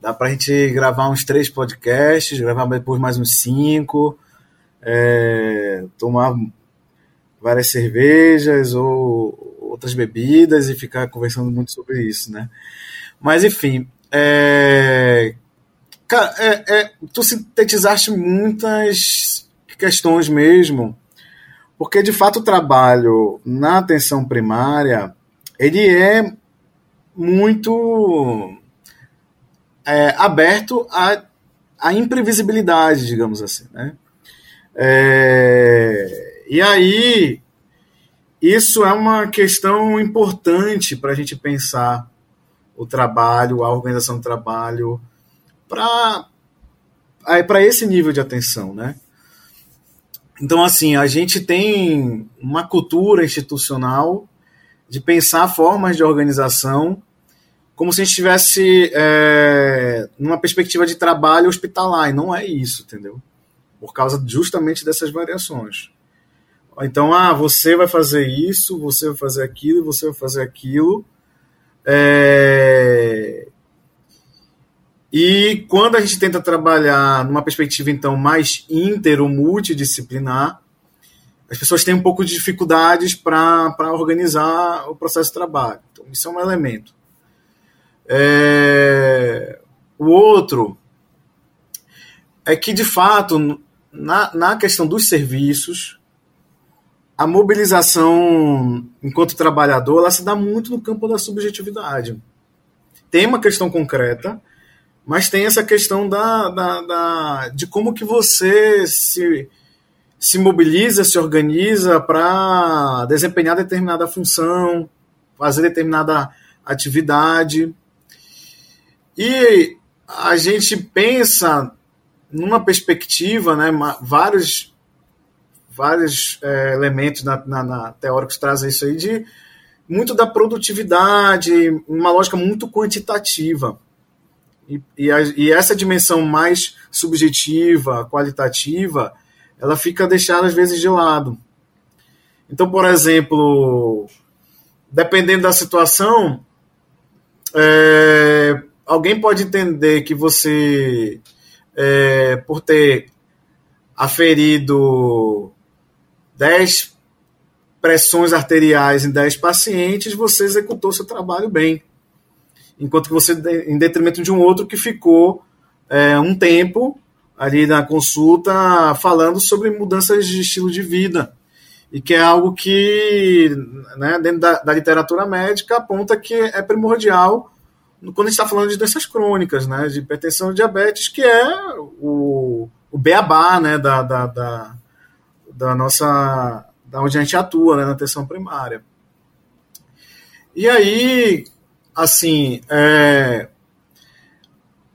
dá para a gente gravar uns três podcasts, gravar depois mais uns cinco, é, tomar várias cervejas ou outras bebidas e ficar conversando muito sobre isso, né? Mas enfim, é... Cara, é, é, tu sintetizaste muitas questões mesmo, porque de fato o trabalho na atenção primária ele é muito é, aberto à, à imprevisibilidade, digamos assim, né? É, e aí, isso é uma questão importante para a gente pensar o trabalho, a organização do trabalho, para para esse nível de atenção, né? Então, assim, a gente tem uma cultura institucional de pensar formas de organização como se a gente estivesse é, numa perspectiva de trabalho hospitalar, e não é isso, entendeu? Por causa justamente dessas variações. Então, ah, você vai fazer isso, você vai fazer aquilo, você vai fazer aquilo. É... E quando a gente tenta trabalhar numa perspectiva, então, mais inter ou multidisciplinar, as pessoas têm um pouco de dificuldades para organizar o processo de trabalho. Então, isso é um elemento. É... O outro é que, de fato, na, na questão dos serviços, a mobilização enquanto trabalhador ela se dá muito no campo da subjetividade. Tem uma questão concreta, mas tem essa questão da, da, da de como que você se, se mobiliza, se organiza para desempenhar determinada função, fazer determinada atividade. E a gente pensa numa perspectiva, né, vários vários é, elementos na, na, na, teóricos trazem isso aí de muito da produtividade, uma lógica muito quantitativa. E, e, a, e, essa dimensão mais subjetiva, qualitativa, ela fica deixada às vezes de lado. Então, por exemplo, dependendo da situação, é, alguém pode entender que você, é, por ter aferido 10 pressões arteriais em 10 pacientes, você executou seu trabalho bem. Enquanto que você, em detrimento de um outro que ficou é, um tempo ali na consulta falando sobre mudanças de estilo de vida e que é algo que, né, dentro da, da literatura médica, aponta que é primordial quando a gente está falando de doenças crônicas, né, de hipertensão e diabetes, que é o, o beabá né, da, da, da, da nossa. da onde a gente atua, né, na atenção primária. E aí, assim, é,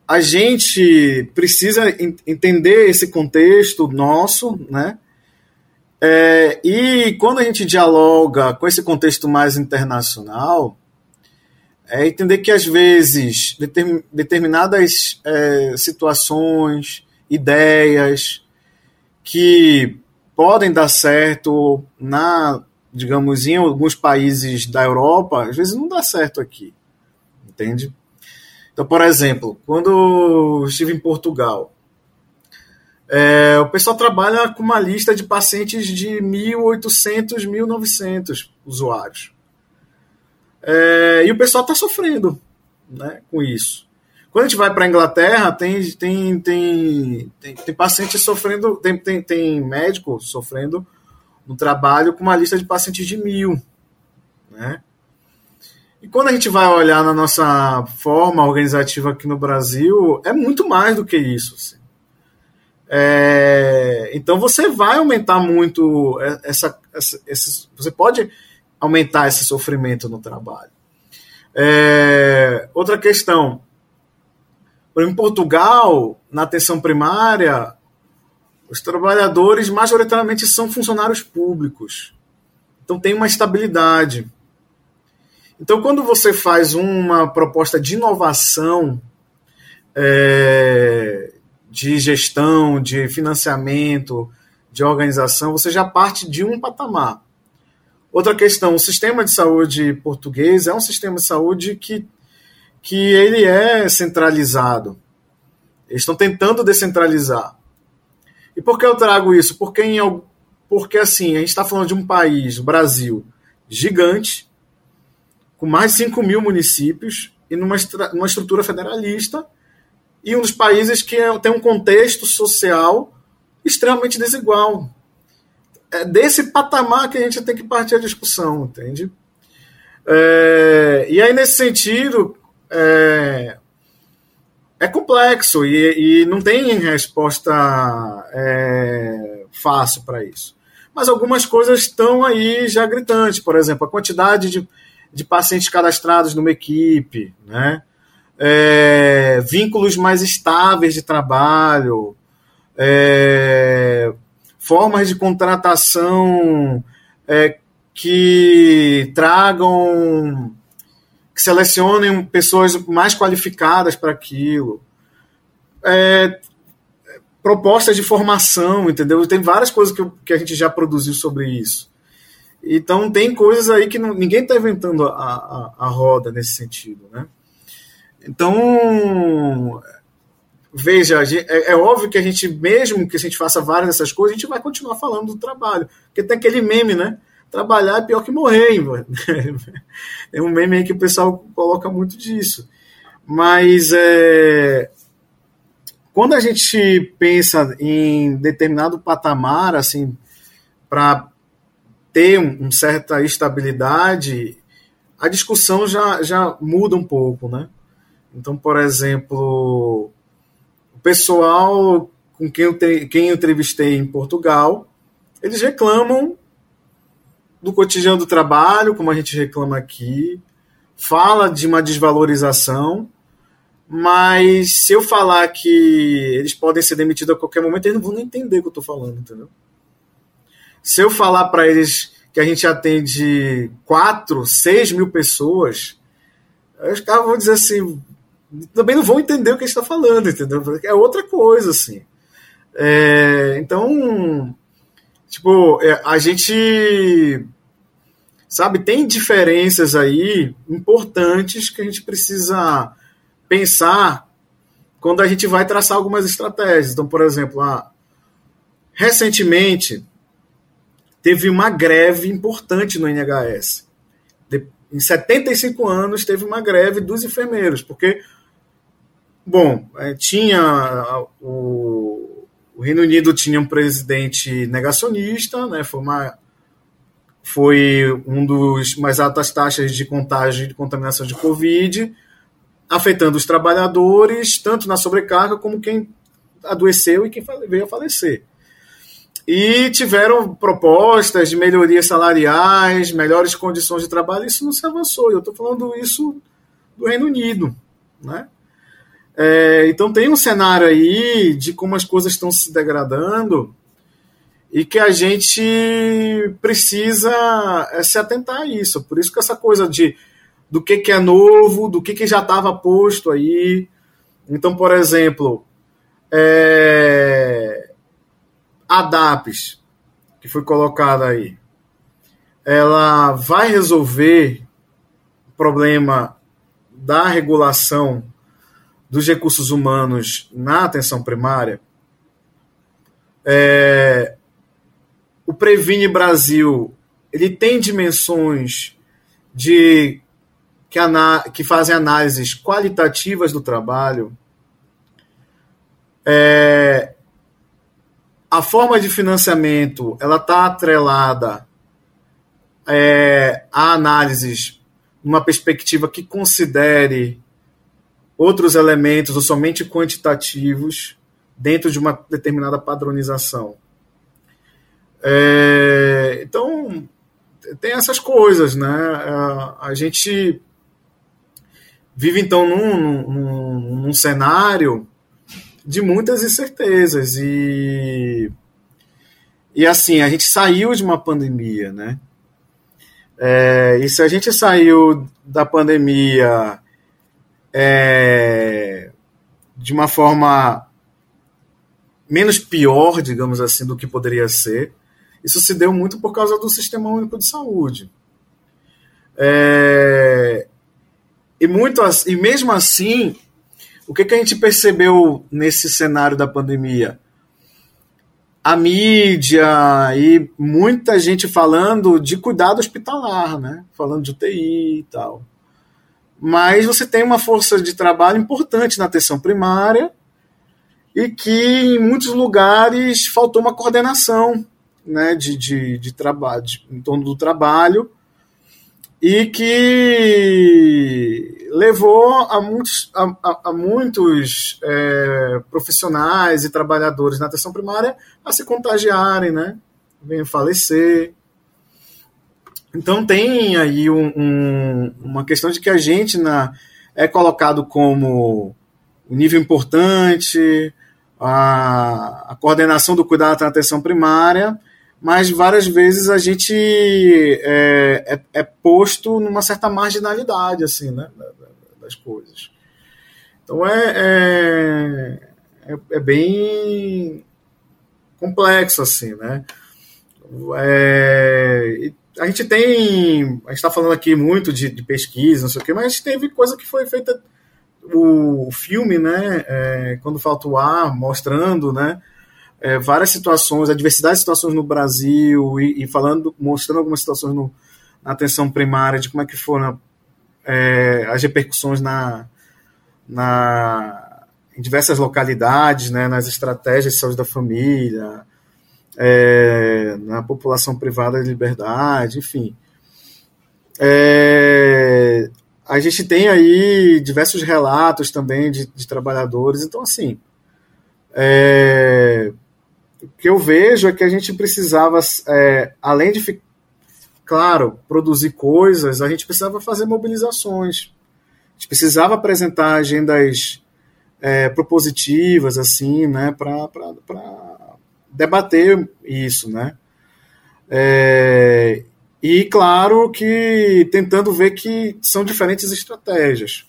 a gente precisa entender esse contexto nosso, né? É, e quando a gente dialoga com esse contexto mais internacional, é entender que às vezes determinadas é, situações, ideias que podem dar certo na, digamos, em alguns países da Europa, às vezes não dá certo aqui, entende? Então, por exemplo, quando estive em Portugal, é, o pessoal trabalha com uma lista de pacientes de 1.800, 1.900 usuários. É, e o pessoal está sofrendo né, com isso. Quando a gente vai para a Inglaterra, tem, tem, tem, tem, tem pacientes sofrendo, tem, tem, tem médico sofrendo no trabalho com uma lista de pacientes de mil. Né? E quando a gente vai olhar na nossa forma organizativa aqui no Brasil, é muito mais do que isso. Assim. É, então você vai aumentar muito essa, essa, esse, você pode aumentar esse sofrimento no trabalho. É, outra questão, em Portugal, na atenção primária, os trabalhadores majoritariamente são funcionários públicos. Então tem uma estabilidade. Então, quando você faz uma proposta de inovação, é, de gestão, de financiamento, de organização, você já parte de um patamar. Outra questão, o sistema de saúde português é um sistema de saúde que, que ele é centralizado. Eles estão tentando descentralizar. E por que eu trago isso? Porque, em, porque assim, a gente está falando de um país, Brasil, gigante, com mais de 5 mil municípios e numa, numa estrutura federalista, e um dos países que é, tem um contexto social extremamente desigual. É desse patamar que a gente tem que partir a discussão, entende? É, e aí, nesse sentido, é, é complexo e, e, não tem resposta é, fácil para isso. Mas algumas coisas estão aí já gritantes, por exemplo, a quantidade de, de pacientes cadastrados numa equipe, né? é, vínculos mais estáveis de trabalho, é, formas de contratação é, que tragam, que selecionem pessoas mais qualificadas para aquilo. É, propostas de formação, entendeu? Tem várias coisas que, que a gente já produziu sobre isso. Então tem coisas aí que não, ninguém está inventando a, a, a roda nesse sentido, né? Então, veja, é, é, óbvio que a gente, mesmo que a gente faça várias dessas coisas, a gente vai continuar falando do trabalho. Porque tem aquele meme, né? Trabalhar é pior que morrer, mano. É um meme aí que o pessoal coloca muito disso. Mas é, quando a gente pensa em determinado patamar, assim, para ter um, um, certa estabilidade, a discussão já, já muda um pouco, né? Então, por exemplo, pessoal com quem eu, te, quem eu entrevistei em Portugal, eles reclamam do cotidiano do trabalho, como a gente reclama aqui, fala de uma desvalorização, mas se eu falar que eles podem ser demitidos a qualquer momento, eles não vão entender o que eu estou falando, entendeu? Se eu falar para eles que a gente atende 4, 6 mil pessoas, os caras vão dizer assim: também não vão entender o que a gente está falando, entendeu? É outra coisa, assim. É, então, tipo, é, a gente, sabe, tem diferenças aí importantes que a gente precisa pensar quando a gente vai traçar algumas estratégias. Então, por exemplo, ah, recentemente teve uma greve importante no NHS. De, em 75 anos teve uma greve dos enfermeiros, porque Bom, é, tinha o, o, Reino Unido tinha um presidente negacionista, né? Foi uma foi um dos mais altas taxas de contágio e de contaminação de Covid, afetando os trabalhadores, tanto na sobrecarga como quem adoeceu e quem veio a falecer. E tiveram propostas de melhorias salariais, melhores condições de trabalho, isso não se avançou. Eu estou falando isso do Reino Unido. Né? É, então tem um cenário aí de como as coisas estão se degradando e que a gente precisa é, se atentar a isso. Por isso que essa coisa de do que, que é novo, do que, que já estava posto aí. Então, por exemplo, é, a DAPES, que foi colocada aí, ela vai resolver o problema da regulação dos recursos humanos na atenção primária? É, o Previne Brasil ele tem dimensões de que, que fazem análises qualitativas do trabalho. É, a forma de financiamento ela está atrelada é, a análises numa perspectiva que considere outros elementos ou somente quantitativos dentro de uma determinada padronização. É, então, tem essas coisas, né? A, a gente vive, então, num, num, num, cenário de muitas incertezas e e assim a gente saiu de uma pandemia, né? É, e se a gente saiu da pandemia é, de uma forma menos pior, digamos assim, do que poderia ser, isso se deu muito por causa do Sistema Único de Saúde. É, e, muito, e mesmo assim, o que, que a gente percebeu nesse cenário da pandemia? A mídia e muita gente falando de cuidado hospitalar, né? falando de UTI e tal. Mas você tem uma força de trabalho importante na atenção primária e que em muitos lugares faltou uma coordenação né, de, de, de trabalho, em torno do trabalho, e que levou a muitos, a, a, a muitos é, profissionais e trabalhadores na atenção primária a se contagiarem, né, venham falecer. Então tem aí um, um, uma questão de que a gente na, é colocado como um nível importante, a, a coordenação do cuidado na atenção primária, mas várias vezes a gente é, é, é posto numa certa marginalidade assim, né, das coisas. Então é, é, é, é bem complexo assim, né? É, a gente tem, a gente está falando aqui muito de, de, pesquisa, não sei o quê, mas a gente teve coisa que foi feita o filme, né? É, quando falta o ar, mostrando, né? é, várias situações, a diversidade de situações no Brasil e, e falando, mostrando algumas situações no, na atenção primária de como é que foram é, as repercussões na, na, em diversas localidades, né, nas estratégias de saúde da família, é, na população privada de liberdade, enfim. É, a gente tem aí diversos relatos também de, de trabalhadores, então assim, é, o que eu vejo é que a gente precisava, é, além de, claro, produzir coisas, a gente precisava fazer mobilizações. A gente precisava apresentar agendas é, propositivas, assim, né, para debater isso, né. É, e, claro, que tentando ver que são diferentes estratégias.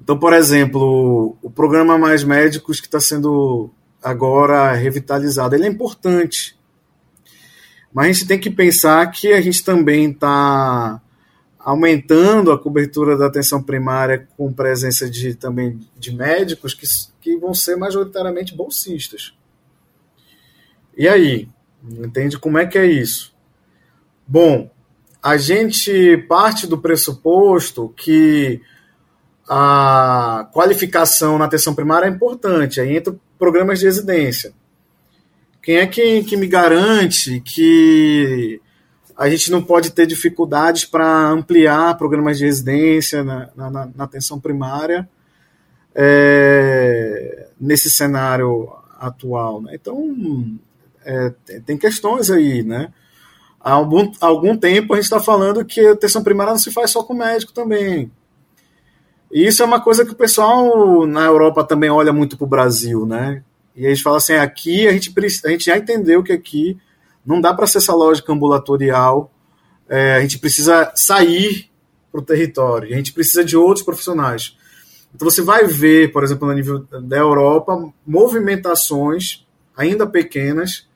Então, por exemplo, o programa Mais Médicos que está sendo agora revitalizado. Ele é importante. Mas a gente tem que pensar que a gente também está aumentando a cobertura da atenção primária com presença de também de médicos que, que vão ser majoritariamente bolsistas. E aí? Entende como é que é isso? Bom, a gente parte do pressuposto que a qualificação na atenção primária é importante. Aí entra programas de residência. Quem é que, que me garante que a gente não pode ter dificuldades para ampliar programas de residência na, na, na atenção primária é, nesse cenário atual? Né? Então, é, tem questões aí, né? Há algum, algum tempo a gente está falando que a atenção primária não se faz só com médico também. E isso é uma coisa que o pessoal na Europa também olha muito para o Brasil, né? E eles falam assim: aqui a gente, a gente já entendeu que aqui não dá para ser essa lógica ambulatorial, é, a gente precisa sair para o território, a gente precisa de outros profissionais. Então você vai ver, por exemplo, no nível da Europa, movimentações ainda pequenas,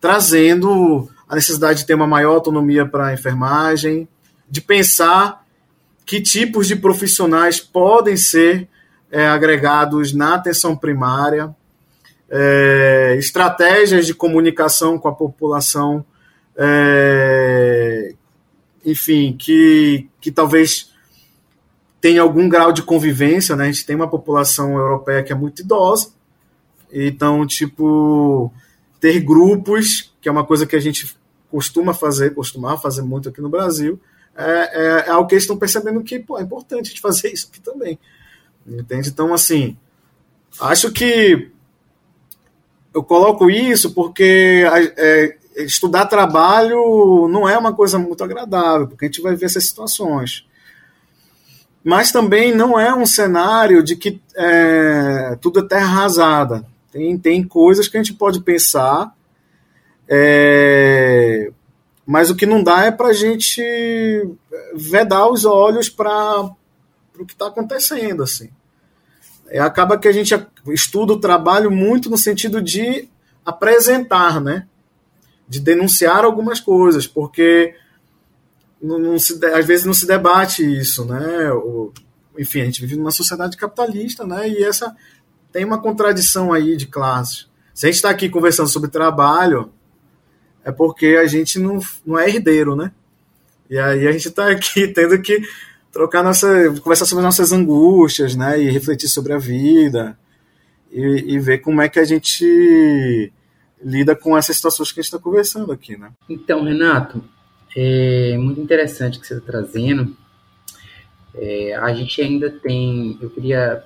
trazendo a necessidade de ter uma maior autonomia para a enfermagem, de pensar que tipos de profissionais podem ser é, agregados na atenção primária, é, estratégias de comunicação com a população, é, enfim, que, que talvez tenha algum grau de convivência, né? A gente tem uma população europeia que é muito idosa, então, tipo, ter grupos, que é uma coisa que a gente costuma fazer, costumava fazer muito aqui no Brasil, é, é, é algo que eles estão percebendo que pô, é importante gente fazer isso aqui também. Entende? Então, assim, acho que eu coloco isso porque é, estudar trabalho não é uma coisa muito agradável, porque a gente vai ver essas situações. Mas também não é um cenário de que é, tudo é terra arrasada. Tem, tem coisas que a gente pode pensar, é, mas o que não dá é para a gente vedar os olhos para o que está acontecendo. assim. É, acaba que a gente estuda o trabalho muito no sentido de apresentar, né? De denunciar algumas coisas, porque não, não se, às vezes não se debate isso, né? O, enfim, a gente vive numa sociedade capitalista, né? E essa tem uma contradição aí de classes. Se a gente está aqui conversando sobre trabalho, é porque a gente não, não é herdeiro, né? E aí a gente está aqui tendo que trocar nossa, conversar sobre nossas angústias, né, e refletir sobre a vida e, e ver como é que a gente lida com essas situações que a gente está conversando aqui, né? Então, Renato, é muito interessante o que você está trazendo. É, a gente ainda tem, eu queria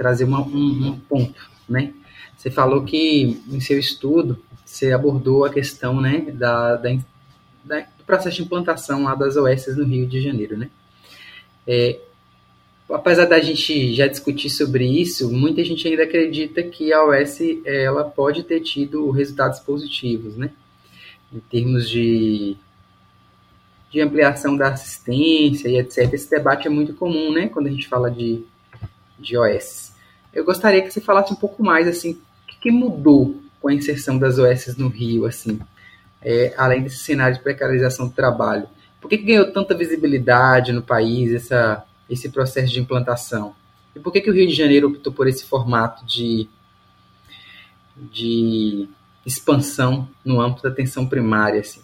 trazer uma, um, um ponto, né? Você falou que em seu estudo você abordou a questão, né, da, da, da do processo de implantação lá das OS no Rio de Janeiro, né? É, apesar da gente já discutir sobre isso, muita gente ainda acredita que a OS ela pode ter tido resultados positivos, né? Em termos de, de ampliação da assistência e etc. Esse debate é muito comum, né? Quando a gente fala de, de OS. Eu gostaria que você falasse um pouco mais, assim, o que, mudou com a inserção das OS no Rio, assim, é, além desse cenário de precarização do trabalho. Por que, que ganhou tanta visibilidade no país essa, esse processo de implantação? E por que, que o Rio de Janeiro optou por esse formato de, de expansão no âmbito da atenção primária? Assim?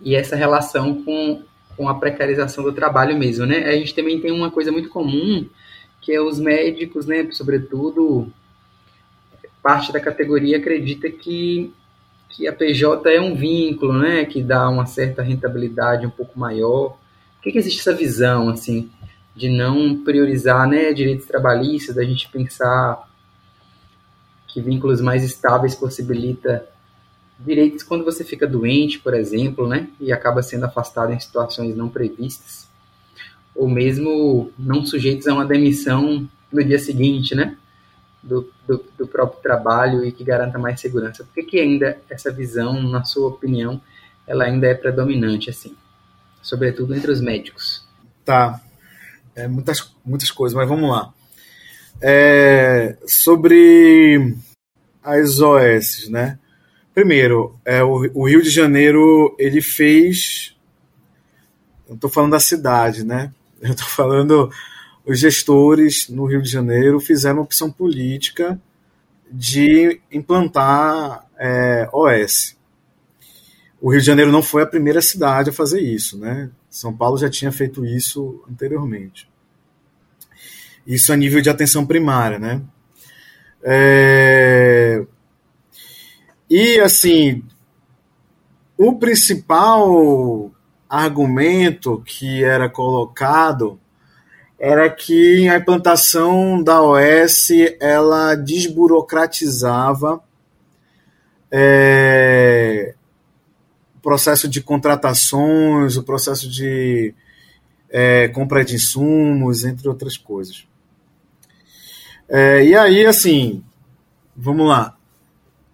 E essa relação com, com a precarização do trabalho mesmo, né? A gente também tem uma coisa muito comum, que é os médicos, né, sobretudo, parte da categoria acredita que que a PJ é um vínculo, né, que dá uma certa rentabilidade um pouco maior. Por que, que existe essa visão, assim, de não priorizar, né, direitos trabalhistas, da gente pensar que vínculos mais estáveis possibilita direitos quando você fica doente, por exemplo, né, e acaba sendo afastado em situações não previstas, ou mesmo não sujeitos a uma demissão no dia seguinte, né? do, do, do, próprio trabalho e que garanta mais segurança? Por que, que ainda essa visão, na sua opinião, ela ainda é predominante, assim, sobretudo entre os médicos? Tá, é, muitas, muitas coisas, mas vamos lá. É, sobre as OS, né? Primeiro, é, o, o Rio de Janeiro, ele fez... Eu estou falando da cidade, né? Eu estou falando os gestores no Rio de Janeiro fizeram uma opção política de implantar é, OS. O Rio de Janeiro não foi a primeira cidade a fazer isso, né? São Paulo já tinha feito isso anteriormente. Isso a nível de atenção primária, né? É... E, assim, o principal argumento que era colocado era que a implantação da OS ela desburocratizava é, o processo de contratações, o processo de é, compra de insumos, entre outras coisas. É, e aí, assim, vamos lá.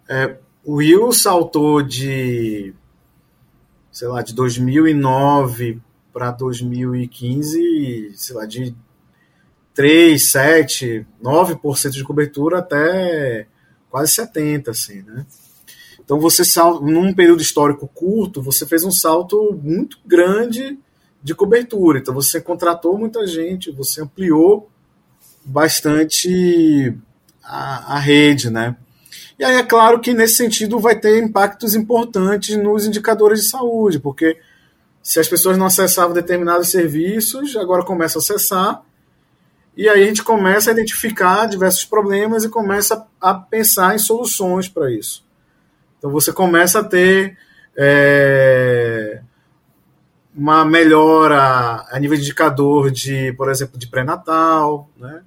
É, o Rio saltou de, sei lá, de 2009 para 2015, sei lá, de 3, 7, 9% de cobertura até quase 70, assim, né? Então você num período histórico curto, você fez um salto muito grande de cobertura. Então você contratou muita gente, você ampliou bastante a, a rede, né? E aí é claro que nesse sentido vai ter impactos importantes nos indicadores de saúde, porque se as pessoas não acessavam determinados serviços, agora começam a acessar, e aí a gente começa a identificar diversos problemas e começa a pensar em soluções para isso. Então você começa a ter é, uma melhora a nível de indicador de, por exemplo, de pré-natal, né?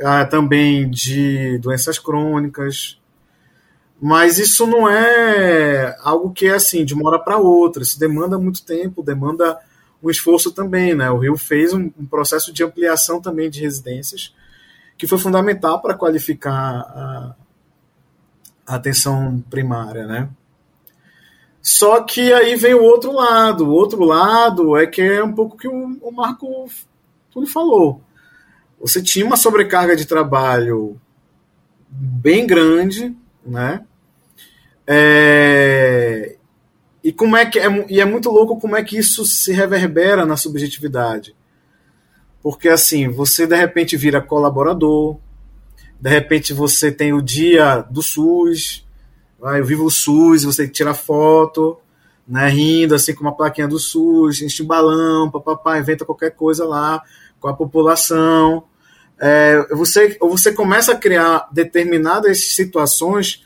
Ah, também de doenças crônicas, mas isso não é algo que é assim, de uma hora para outra. Isso demanda muito tempo, demanda um esforço também. Né? O Rio fez um, um processo de ampliação também de residências, que foi fundamental para qualificar a, a, atenção primária. Né? Só que aí vem o outro lado. O outro lado é que é um pouco que o, o Marco tudo falou. Você tinha uma sobrecarga de trabalho bem grande, né? É, e como é que é, e é muito louco como é que isso se reverbera na subjetividade. Porque assim, você de repente vira colaborador, de repente você tem o dia do SUS, vai, eu vivo o SUS, você tira foto, né, rindo assim com uma plaquinha do SUS, enche um balão, papapá, inventa qualquer coisa lá com a população é, você, você começa a criar determinadas situações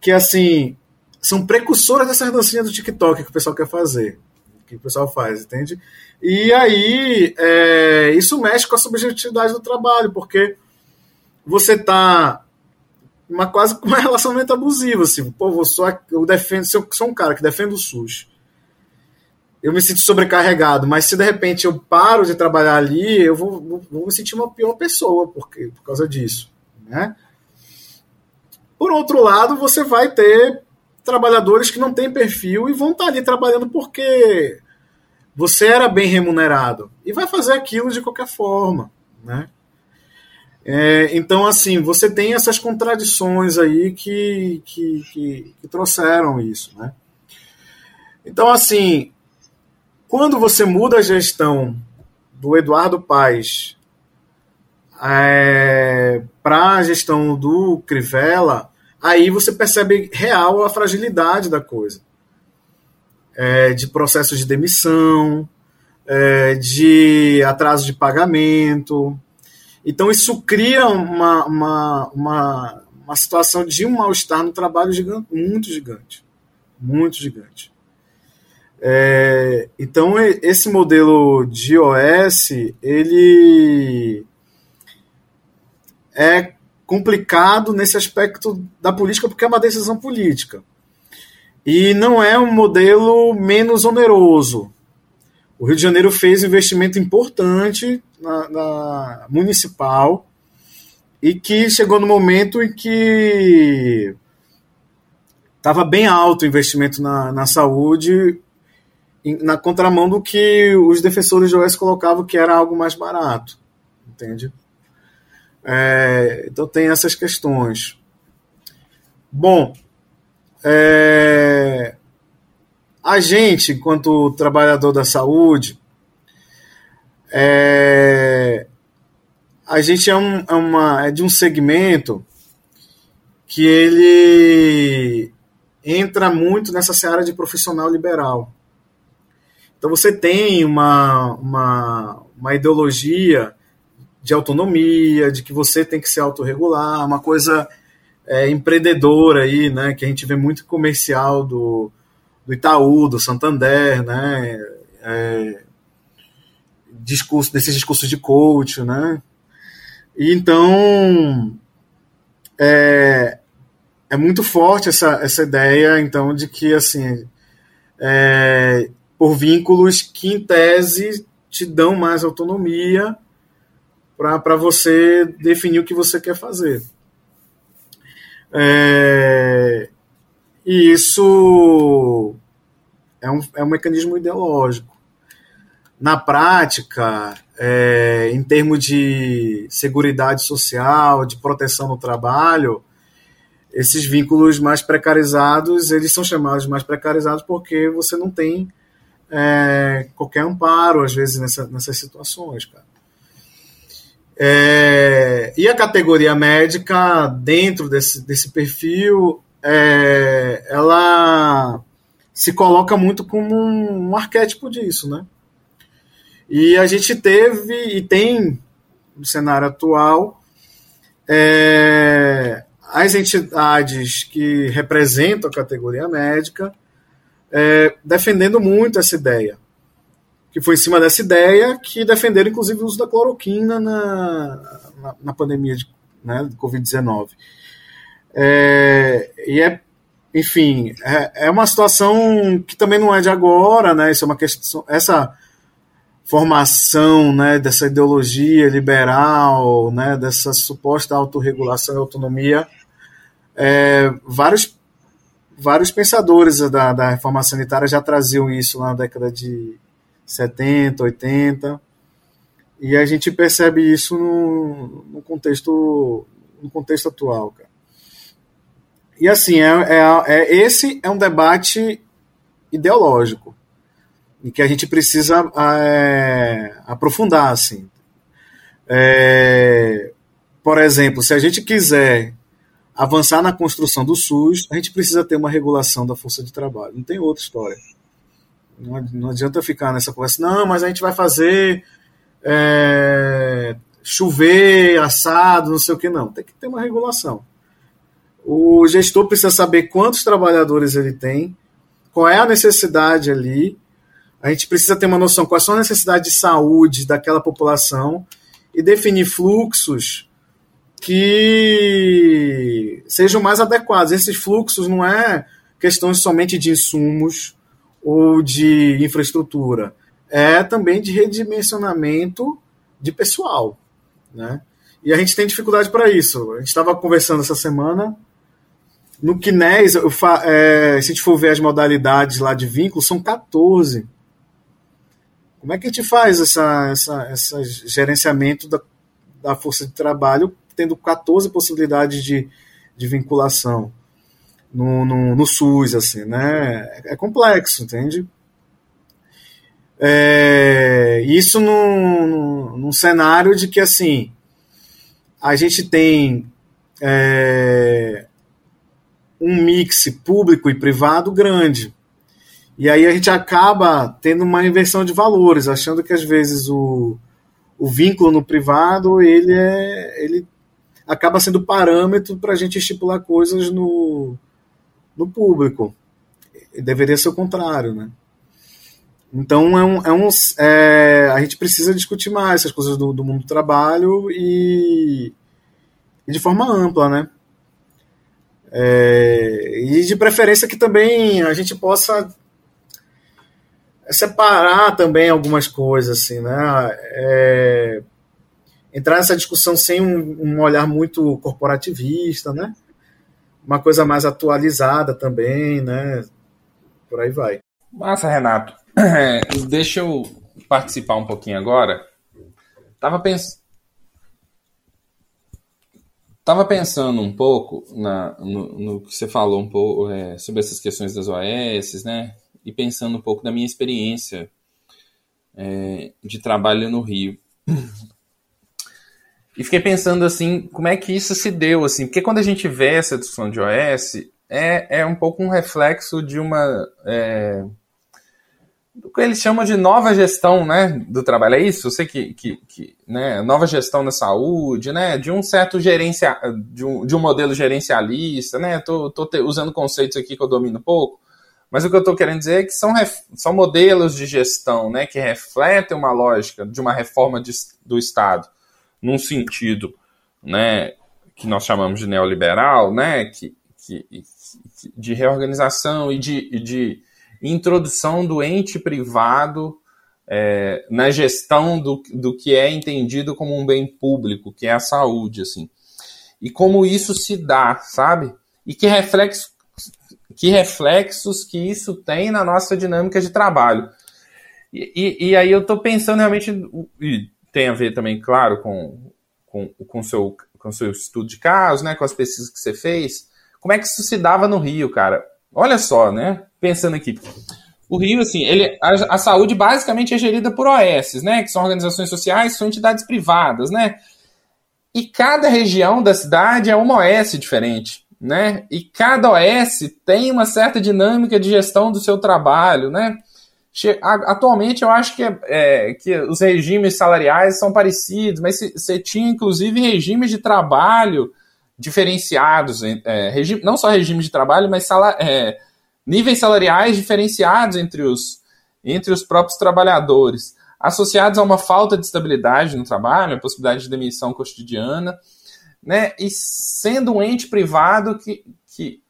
que, assim, são precursoras dessa dancinha do TikTok que o pessoal quer fazer, que o pessoal faz, entende? E aí, é, isso mexe com a subjetividade do trabalho, porque você tá uma quase com um relacionamento abusivo, assim, pô, eu, sou, eu defendo, eu sou um cara que defende o SUS, eu me sinto sobrecarregado, mas se de repente eu paro de trabalhar ali, eu vou, vou, vou me sentir uma pior pessoa porque, por causa disso. Né? Por outro lado, você vai ter trabalhadores que não têm perfil e vão estar ali trabalhando porque você era bem remunerado e vai fazer aquilo de qualquer forma. Né? É, então, assim, você tem essas contradições aí que, que, que, que trouxeram isso. Né? Então, assim, quando você muda a gestão do Eduardo Paes é, para a gestão do Crivella, aí você percebe real a fragilidade da coisa. É, de processos de demissão, é, de atraso de pagamento. Então, isso cria uma, uma, uma, uma situação de um mal-estar no trabalho gigante, muito gigante. Muito gigante. É, então esse modelo de OS ele é complicado nesse aspecto da política porque é uma decisão política e não é um modelo menos oneroso. O Rio de Janeiro fez um investimento importante na, na municipal e que chegou no momento em que estava bem alto o investimento na, na saúde na contramão do que os defensores de OS colocavam que era algo mais barato, entende? É, então tem essas questões. Bom, é, a gente, enquanto trabalhador da saúde, é, a gente é, um, é, uma, é de um segmento que ele entra muito nessa seara de profissional liberal. Então você tem uma, uma, uma ideologia de autonomia, de que você tem que se autorregular, uma coisa é, empreendedora aí, né, que a gente vê muito comercial do, do Itaú, do Santander, né, é, discurso, desses discursos de coach, né, e então é, é muito forte essa, essa ideia, então, de que, assim, é, por vínculos que, em tese, te dão mais autonomia para você definir o que você quer fazer. É, e isso é um, é um mecanismo ideológico. Na prática, é, em termos de segurança social, de proteção no trabalho, esses vínculos mais precarizados, eles são chamados mais precarizados porque você não tem é, qualquer amparo, às vezes, nessa, nessas situações, cara. É, e a categoria médica, dentro desse, desse perfil, é, ela se coloca muito como um, um, arquétipo disso, né? E a gente teve e tem, no cenário atual, é, as entidades que representam a categoria médica é, defendendo muito essa ideia que foi em cima dessa ideia que defenderam, inclusive, o uso da cloroquina na, na, na pandemia de, né, de Covid-19. É, e é, enfim, é, é, uma situação que também não é de agora, né? Isso é uma questão, essa formação, né, dessa ideologia liberal, né, dessa suposta autorregulação e autonomia, é, vários vários pensadores da, da reforma sanitária já traziam isso na década de 70, 80. E a gente percebe isso no, no contexto no contexto atual, cara. E assim, é, é, é, esse é um debate ideológico e que a gente precisa é, aprofundar, assim. É, por exemplo, se a gente quiser avançar na construção do SUS, a gente precisa ter uma regulação da força de trabalho. Não tem outra história. Não, adianta ficar nessa conversa, não, mas a gente vai fazer é, chover, assado, não sei o que, não. Tem que ter uma regulação. O gestor precisa saber quantos trabalhadores ele tem, qual é a necessidade ali. A gente precisa ter uma noção quais são as necessidades de saúde daquela população e definir fluxos que sejam mais adequados. Esses fluxos não é questão somente de insumos, ou de infraestrutura, é também de redimensionamento de pessoal, né? E a gente tem dificuldade para isso. A gente estava conversando essa semana. No Kinés, é, se a gente for ver as modalidades lá de vínculo, são 14. Como é que a gente faz essa, essa, essa gerenciamento da, da força de trabalho, tendo 14 possibilidades de, de vinculação? no, no, no SUS, assim, né? É complexo, entende? É, isso num, cenário de que, assim, a gente tem é, um mix público e privado grande. E aí a gente acaba tendo uma inversão de valores, achando que às vezes o, o vínculo no privado ele, é, ele acaba sendo parâmetro para a gente estipular coisas no, no público. Deveria ser o contrário, né? Então é um, é um é, a gente precisa discutir mais essas coisas do, do mundo do trabalho e, e, de forma ampla, né? É, e de preferência que também a gente possa separar também algumas coisas, assim, né? É, entrar nessa discussão sem um, um olhar muito corporativista, né? uma coisa mais atualizada também, né? Por aí vai. Massa, Renato. deixa eu participar um pouquinho agora. Tava pensando. Tava pensando um pouco na, no, no que você falou um pouco é, sobre essas questões das OS, né? E pensando um pouco da minha experiência é, de trabalho no Rio. E fiquei pensando assim, como é que isso se deu, assim, porque quando a gente vê essa discussão de OS, é, é um pouco um reflexo de uma. É, do que eles chamam de nova gestão né, do trabalho. É isso? Você que, que, que né, nova gestão da saúde, né, de um certo gerencia, de um, de um modelo gerencialista, né? Tô, tô te, usando conceitos aqui que eu domino pouco, mas o que eu estou querendo dizer é que são, são modelos de gestão né, que refletem uma lógica de uma reforma de, do Estado, num sentido né, que nós chamamos de neoliberal, né, que, que, de reorganização e de, de introdução do ente privado é, na gestão do, do que é entendido como um bem público, que é a saúde, assim. E como isso se dá, sabe? E que reflexos, que reflexos que isso tem na nossa dinâmica de trabalho. E, e, e aí eu estou pensando realmente, e tem a ver também, claro, com com, com seu com seu estudo de caso, né, com as pesquisas que você fez, como é que isso se dava no Rio, cara? Olha só, né? Pensando aqui. O Rio, assim, ele, a, a saúde basicamente é gerida por OS, né? Que são organizações sociais, são entidades privadas, né? E cada região da cidade é uma OS diferente, né? E cada OS tem uma certa dinâmica de gestão do seu trabalho, né? Atualmente eu acho que, é, é, que os regimes salariais são parecidos, mas você tinha inclusive regimes de trabalho diferenciados, é, não só regimes de trabalho, mas sala, é, níveis salariais diferenciados entre os, entre os próprios trabalhadores, associados a uma falta de estabilidade no trabalho, a possibilidade de demissão cotidiana, né, e sendo um ente privado que, que,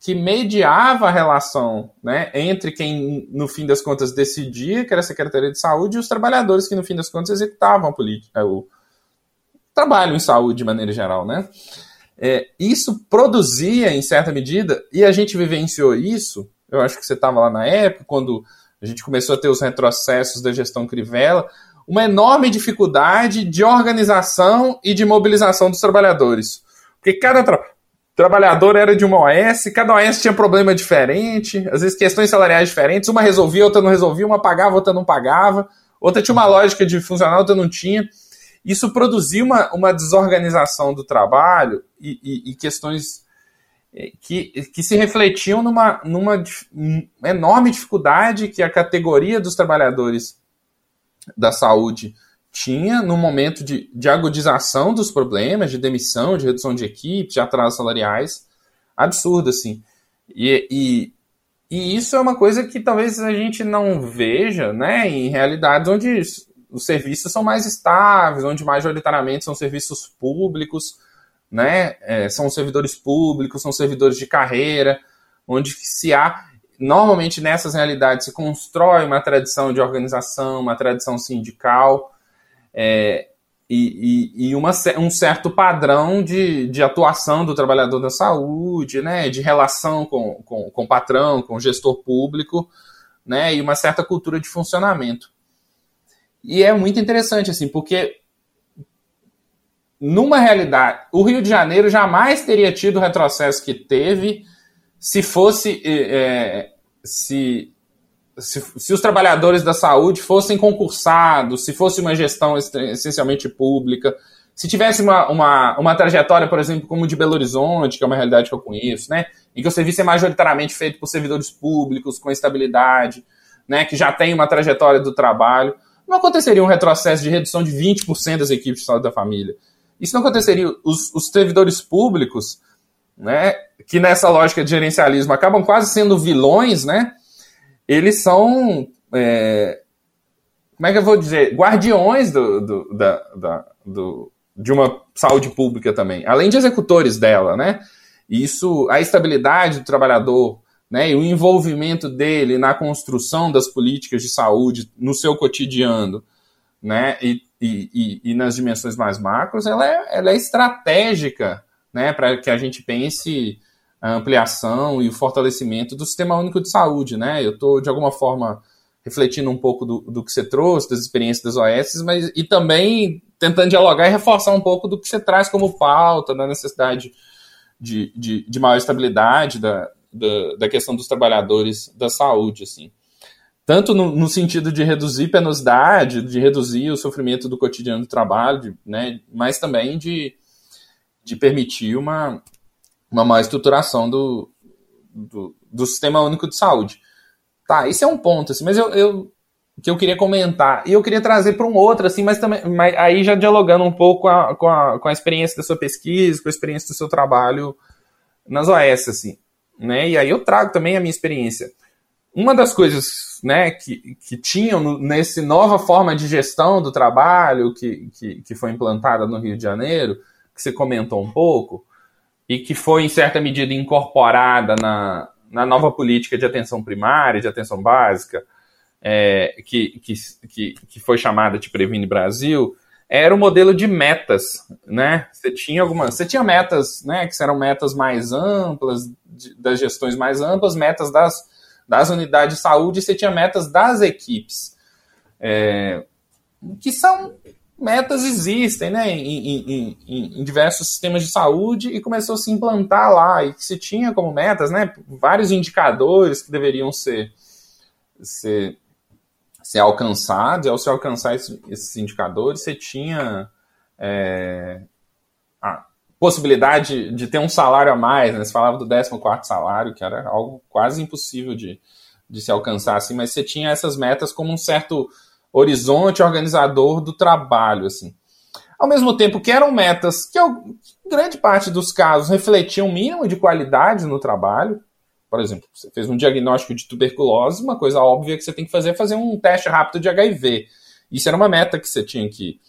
que mediava a relação né, entre quem, no fim das contas, decidia, que era a Secretaria de Saúde, e os trabalhadores que, no fim das contas, executavam é, o trabalho em saúde de maneira geral, né? É, isso produzia, em certa medida, e a gente vivenciou isso, eu acho que você estava lá na época, quando a gente começou a ter os retrocessos da gestão Crivella, uma enorme dificuldade de organização e de mobilização dos trabalhadores. Porque cada tra trabalhador era de uma OS, cada OS tinha problema diferente, às vezes questões salariais diferentes, uma resolvia, outra não resolvia, uma pagava, outra não pagava, outra tinha uma lógica de funcionar, outra não tinha. Isso produziu uma, uma desorganização do trabalho e, e, e questões eh, que, que se refletiam numa, numa enorme dificuldade que a categoria dos trabalhadores da saúde tinha no momento de, de agudização dos problemas, de demissão, de redução de equipes, de atrasos salariais, absurdo, assim. E, e, e, isso é uma coisa que talvez a gente não veja, né, em realidades onde os serviços são mais estáveis, onde majoritariamente são serviços públicos, né? É, são servidores públicos, são servidores de carreira, onde se há normalmente nessas realidades se constrói uma tradição de organização, uma tradição sindical é, e, e, e uma, um certo padrão de, de atuação do trabalhador da saúde, né? De relação com, com, com o patrão, com o gestor público, né? E uma certa cultura de funcionamento. E é muito interessante, assim, porque numa realidade, o Rio de Janeiro jamais teria tido o retrocesso que teve se fosse. É, se, se, se, os trabalhadores da saúde fossem concursados, se fosse uma gestão essencialmente pública, se tivesse uma, uma, uma trajetória, por exemplo, como de Belo Horizonte, que é uma realidade que eu conheço, né, em que o serviço é majoritariamente feito por servidores públicos, com estabilidade, né, que já tem uma trajetória do trabalho não aconteceria um retrocesso de redução de 20% das equipes de saúde da família. Isso não aconteceria. Os, os servidores públicos, né, que nessa lógica de gerencialismo acabam quase sendo vilões, né, eles são. É, como é que eu vou dizer? Guardiões do, do, da, da, do, de uma saúde pública também, além de executores dela, né? Isso, a estabilidade do trabalhador né, e o envolvimento dele na construção das políticas de saúde no seu cotidiano, né, e, e, e nas dimensões mais macros, ela é, ela é estratégica, né, para que a gente pense a ampliação e o fortalecimento do Sistema Único de Saúde, né, eu estou, de alguma forma, refletindo um pouco do, do que você trouxe, das experiências das OS, mas e também tentando dialogar e reforçar um pouco do que você traz como pauta, da necessidade de, de, de maior estabilidade da, da, da questão dos trabalhadores da saúde, assim. Tanto no, no, sentido de reduzir penosidade, de reduzir o sofrimento do cotidiano do trabalho, né, mas também de, de permitir uma, uma maior estruturação do, do, do Sistema Único de Saúde. Tá, isso é um ponto, assim, mas eu, eu que eu queria comentar. E eu queria trazer para um outro, assim, mas também mas aí já dialogando um pouco com a, com, a, com a experiência da sua pesquisa, com a experiência do seu trabalho nas OS, assim. Né? E aí eu trago também a minha experiência. Uma das coisas né, que, que tinham nesse nova forma de gestão do trabalho que, que, que foi implantada no Rio de Janeiro, que você comentou um pouco, e que foi, em certa medida, incorporada na, na nova política de atenção primária, de atenção básica, é, que, que, que, foi chamada de Previne Brasil, era o modelo de metas, né? Você tinha algumas, você tinha metas, né, que eram metas mais amplas, de, das gestões mais amplas, metas das, das unidades de saúde, e você tinha metas das equipes, é, que são metas existem, né, em, em, em, em, diversos sistemas de saúde e começou a se implantar lá e que se tinha como metas, né, vários indicadores que deveriam ser, ser ser alcançado, e ao se alcançar esses indicadores, você tinha é, a possibilidade de ter um salário a mais, né? Você falava do 14 salário, que era algo quase impossível de, de se alcançar, assim, mas você tinha essas metas como um certo horizonte organizador do trabalho, assim. Ao mesmo tempo que eram metas que, grande parte dos casos, refletiam um mínimo de qualidade no trabalho, por exemplo, você fez um diagnóstico de tuberculose, uma coisa óbvia que você tem que fazer é fazer um teste rápido de HIV. Isso era uma meta que você tinha que,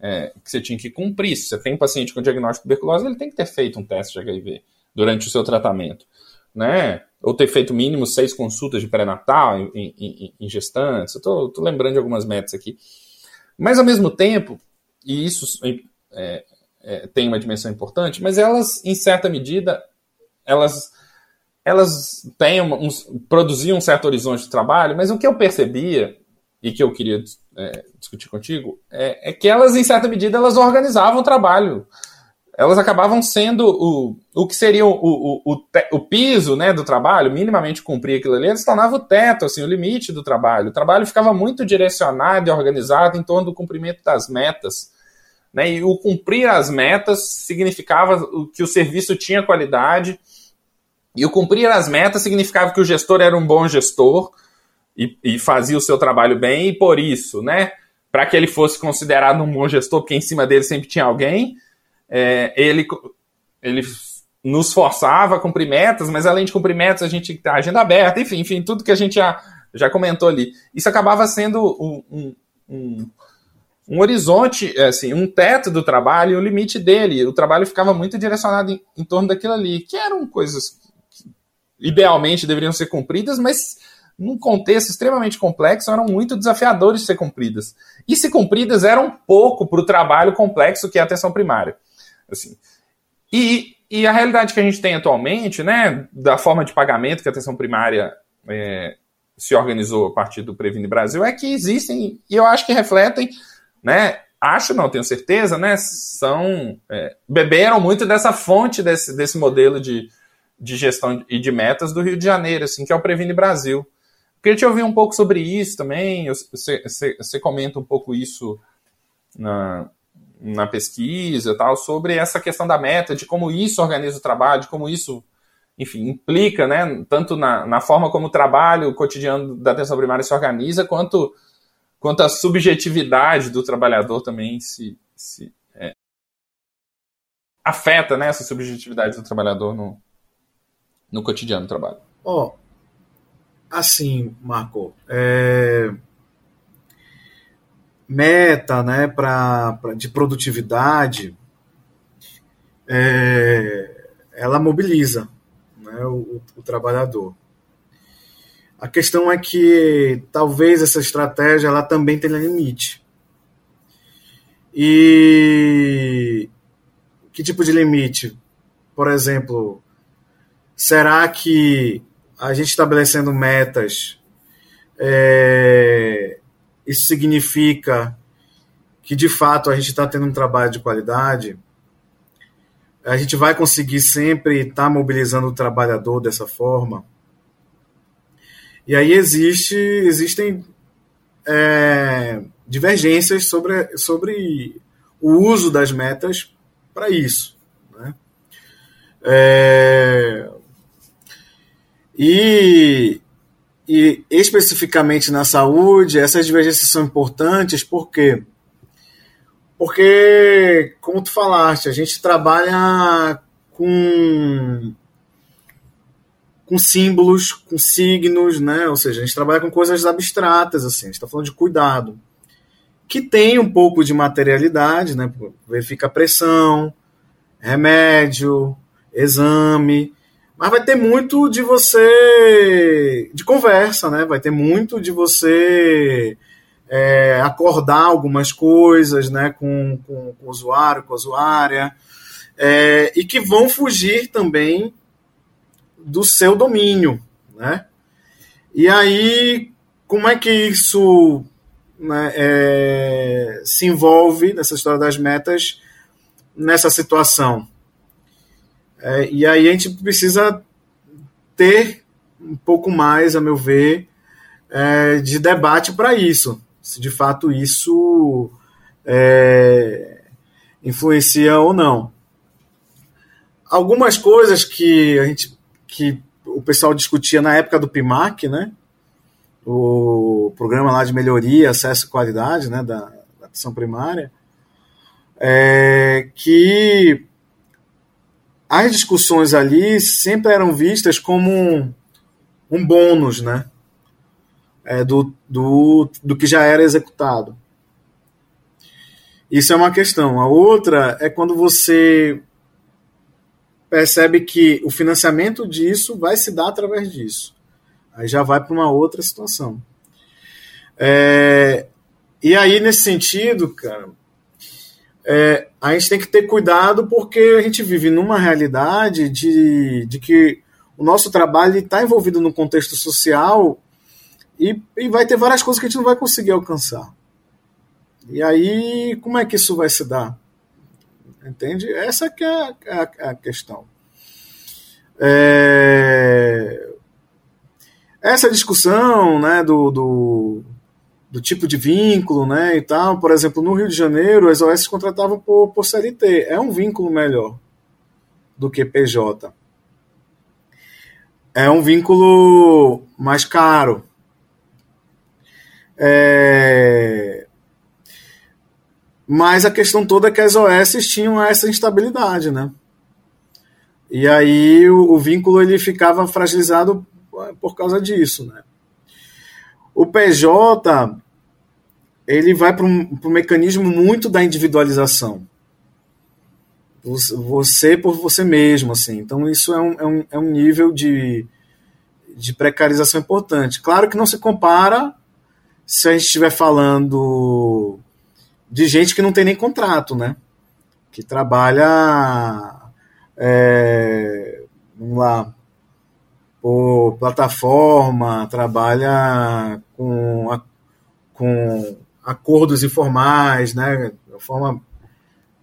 é, que, você tinha que cumprir. Se você tem um paciente com diagnóstico de tuberculose, ele tem que ter feito um teste de HIV durante o seu tratamento. Né? Ou ter feito mínimo seis consultas de pré-natal em, em, em, gestantes. Eu tô, tô, lembrando de algumas metas aqui. Mas, ao mesmo tempo, e isso é, é, tem uma dimensão importante, mas elas, em certa medida, elas elas têm um, um, produziam um certo horizonte de trabalho, mas o que eu percebia e que eu queria é, discutir contigo é, é, que elas, em certa medida, elas organizavam o trabalho. Elas acabavam sendo o, o que seria o, o, o, o piso né, do trabalho, minimamente cumprir aquilo ali, eles tornavam o teto, assim, o limite do trabalho. O trabalho ficava muito direcionado e organizado em torno do cumprimento das metas. Né, e o cumprir as metas significava que o serviço tinha qualidade, e o cumprir as metas significava que o gestor era um bom gestor e, e fazia o seu trabalho bem, e por isso, né, para que ele fosse considerado um bom gestor, porque em cima dele sempre tinha alguém, é, ele, ele nos forçava a cumprir metas, mas além de cumprir metas, a gente a agenda aberta, enfim, enfim, tudo que a gente já, já comentou ali. Isso acabava sendo um, um, um, um horizonte, assim, um teto do trabalho e o limite dele. O trabalho ficava muito direcionado em, em torno daquilo ali, que eram coisas idealmente deveriam ser cumpridas, mas num contexto extremamente complexo eram muito desafiadores de ser cumpridas. E se cumpridas eram pouco para o trabalho complexo que é a atenção primária. Assim. E, e a realidade que a gente tem atualmente, né, da forma de pagamento que a atenção primária é, se organizou a partir do Previne Brasil, é que existem, e eu acho que refletem, né, acho não, tenho certeza, né, são, é, beberam muito dessa fonte desse, desse modelo de, de gestão e de metas do Rio de Janeiro, assim, que é o Previne Brasil. Queria te ouvir um pouco sobre isso também. Você, comenta um pouco isso na, na pesquisa, tal, sobre essa questão da meta, de como isso organiza o trabalho, de como isso, enfim, implica, né, tanto na, na forma como o trabalho cotidiano da atenção primária se organiza, quanto, quanto a subjetividade do trabalhador também se, se é, afeta, né, essa subjetividade do trabalhador no, no cotidiano do trabalho? Ó, oh, assim, Marco, é... meta, né, pra, pra, de produtividade, é... ela mobiliza né, o, o trabalhador. A questão é que talvez essa estratégia ela também tenha limite. E que tipo de limite? Por exemplo, Será que a gente estabelecendo metas, é, isso significa que de fato a gente está tendo um trabalho de qualidade? A gente vai conseguir sempre estar tá mobilizando o trabalhador dessa forma? E aí existe, existem é, divergências sobre, sobre o uso das metas para isso. Né? É, e e especificamente na saúde, essas divergências são importantes porque porque, como tu falaste, a gente trabalha com com símbolos, com signos, né? Ou seja, a gente trabalha com coisas abstratas, assim. A gente está falando de cuidado, que tem um pouco de materialidade, né? Verifica a pressão, remédio, exame, mas vai ter muito de você de conversa, né? Vai ter muito de você é, acordar algumas coisas, né? Com, com, com o usuário, com a usuária, é, e que vão fugir também do seu domínio, né? E aí, como é que isso né, é, se envolve nessa história das metas nessa situação? É, e aí a gente precisa ter um pouco mais, a meu ver, é, de debate para isso. Se de fato isso é, influencia ou não. Algumas coisas que a gente que o pessoal discutia na época do PIMAC, né? O programa lá de melhoria, acesso e qualidade, né, da, da atenção primária, é, que as discussões ali sempre eram vistas como um, um bônus, né? É, do, do, do que já era executado. Isso é uma questão. A outra é quando você percebe que o financiamento disso vai se dar através disso. Aí já vai para uma outra situação. É, e aí, nesse sentido, cara, é, a gente tem que ter cuidado porque a gente vive numa realidade de, de que o nosso trabalho está envolvido no contexto social e, e vai ter várias coisas que a gente não vai conseguir alcançar. E aí, como é que isso vai se dar? Entende? Essa que é a, a, a questão. É... Essa discussão né, do, do do tipo de vínculo, né, e tal. Por exemplo, no Rio de Janeiro, as OS contratavam por, por CLT. É um vínculo melhor do que PJ. É um vínculo mais caro. É... Mas a questão toda é que as OS tinham essa instabilidade, né? E aí o, o vínculo ele ficava fragilizado por causa disso, né? O PJ ele vai para um, mecanismo muito da individualização. Você por você mesmo, assim. Então isso é um, é um, é um nível de, de precarização importante. Claro que não se compara se a gente estiver falando de gente que não tem nem contrato, né? Que trabalha, é, vamos lá, por plataforma, trabalha com, a, com acordos informais, né, de uma forma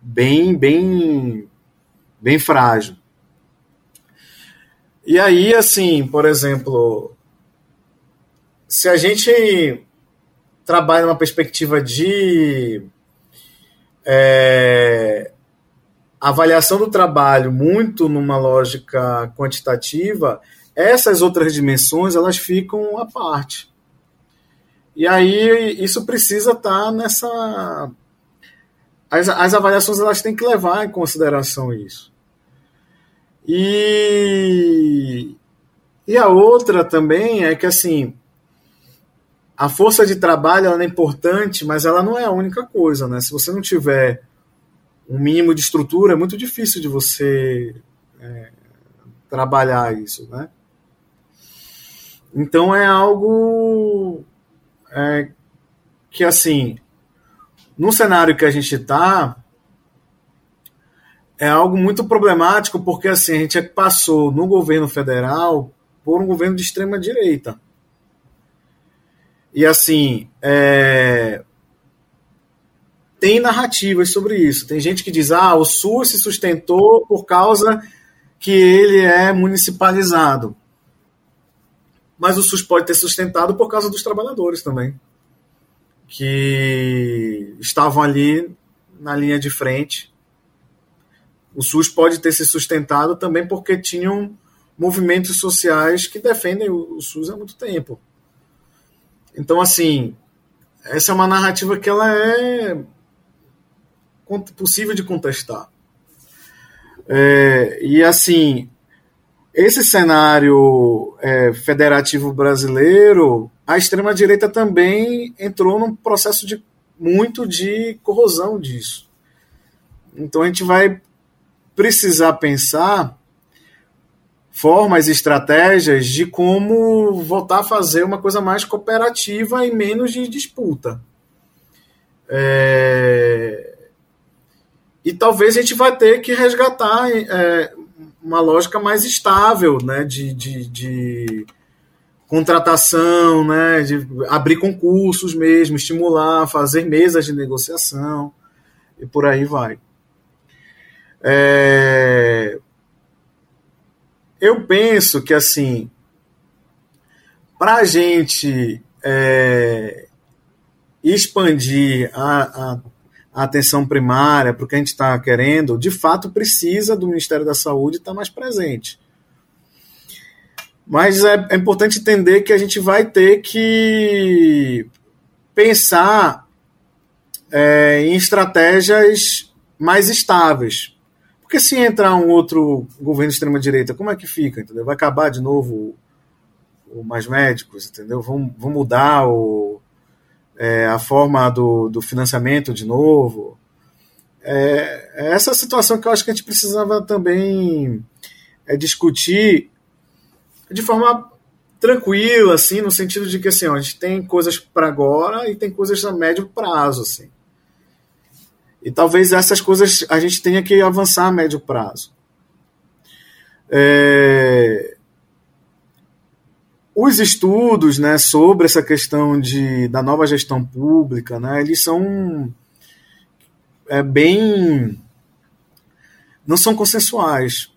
bem, bem, bem frágil. E aí, assim, por exemplo, se a gente trabalha numa perspectiva de é, avaliação do trabalho muito numa lógica quantitativa, essas outras dimensões elas ficam à parte. E aí isso precisa estar tá nessa. As, as avaliações elas têm que levar em consideração isso. E, e a outra também é que assim a força de trabalho ela é importante, mas ela não é a única coisa, né? Se você não tiver um mínimo de estrutura, é muito difícil de você é, trabalhar isso, né? Então é algo é, que, assim, no cenário que a gente está, é algo muito problemático, porque assim, a gente passou no governo federal por um governo de extrema direita. E assim, é... tem narrativas sobre isso. Tem gente que diz: ah, o SUS se sustentou por causa que ele é municipalizado mas o SUS pode ter sustentado por causa dos trabalhadores também, que estavam ali na linha de frente. O SUS pode ter se sustentado também porque tinham movimentos sociais que defendem o SUS há muito tempo. Então, assim, essa é uma narrativa que ela é possível de contestar. É, e assim, esse cenário é, federativo brasileiro, a extrema-direita também entrou num processo de muito de corrosão disso. Então a gente vai precisar pensar formas e estratégias de como voltar a fazer uma coisa mais cooperativa e menos de disputa. É... E talvez a gente vai ter que resgatar é, uma lógica mais estável né, de, de, de, contratação, né, de abrir concursos mesmo, estimular, fazer mesas de negociação e por aí vai. É, eu penso que assim, para a gente é, expandir a, a, a, atenção primária para o que a gente está querendo, de fato precisa do Ministério da Saúde estar tá mais presente. Mas é, é importante entender que a gente vai ter que pensar é, em estratégias mais estáveis. Porque se entrar um outro governo de extrema-direita, como é que fica? Entendeu? Vai acabar de novo o, Mais Médicos, entendeu? Vão, vão mudar o, é, a forma do, do financiamento de novo. É, é, essa situação que eu acho que a gente precisava também é, discutir de forma tranquila, assim, no sentido de que assim, ó, a gente tem coisas para agora e tem coisas a médio prazo, assim. E talvez essas coisas a gente tenha que avançar a médio prazo. É... Os estudos né, sobre essa questão de, da nova gestão pública, né, eles são é, bem. não são consensuais.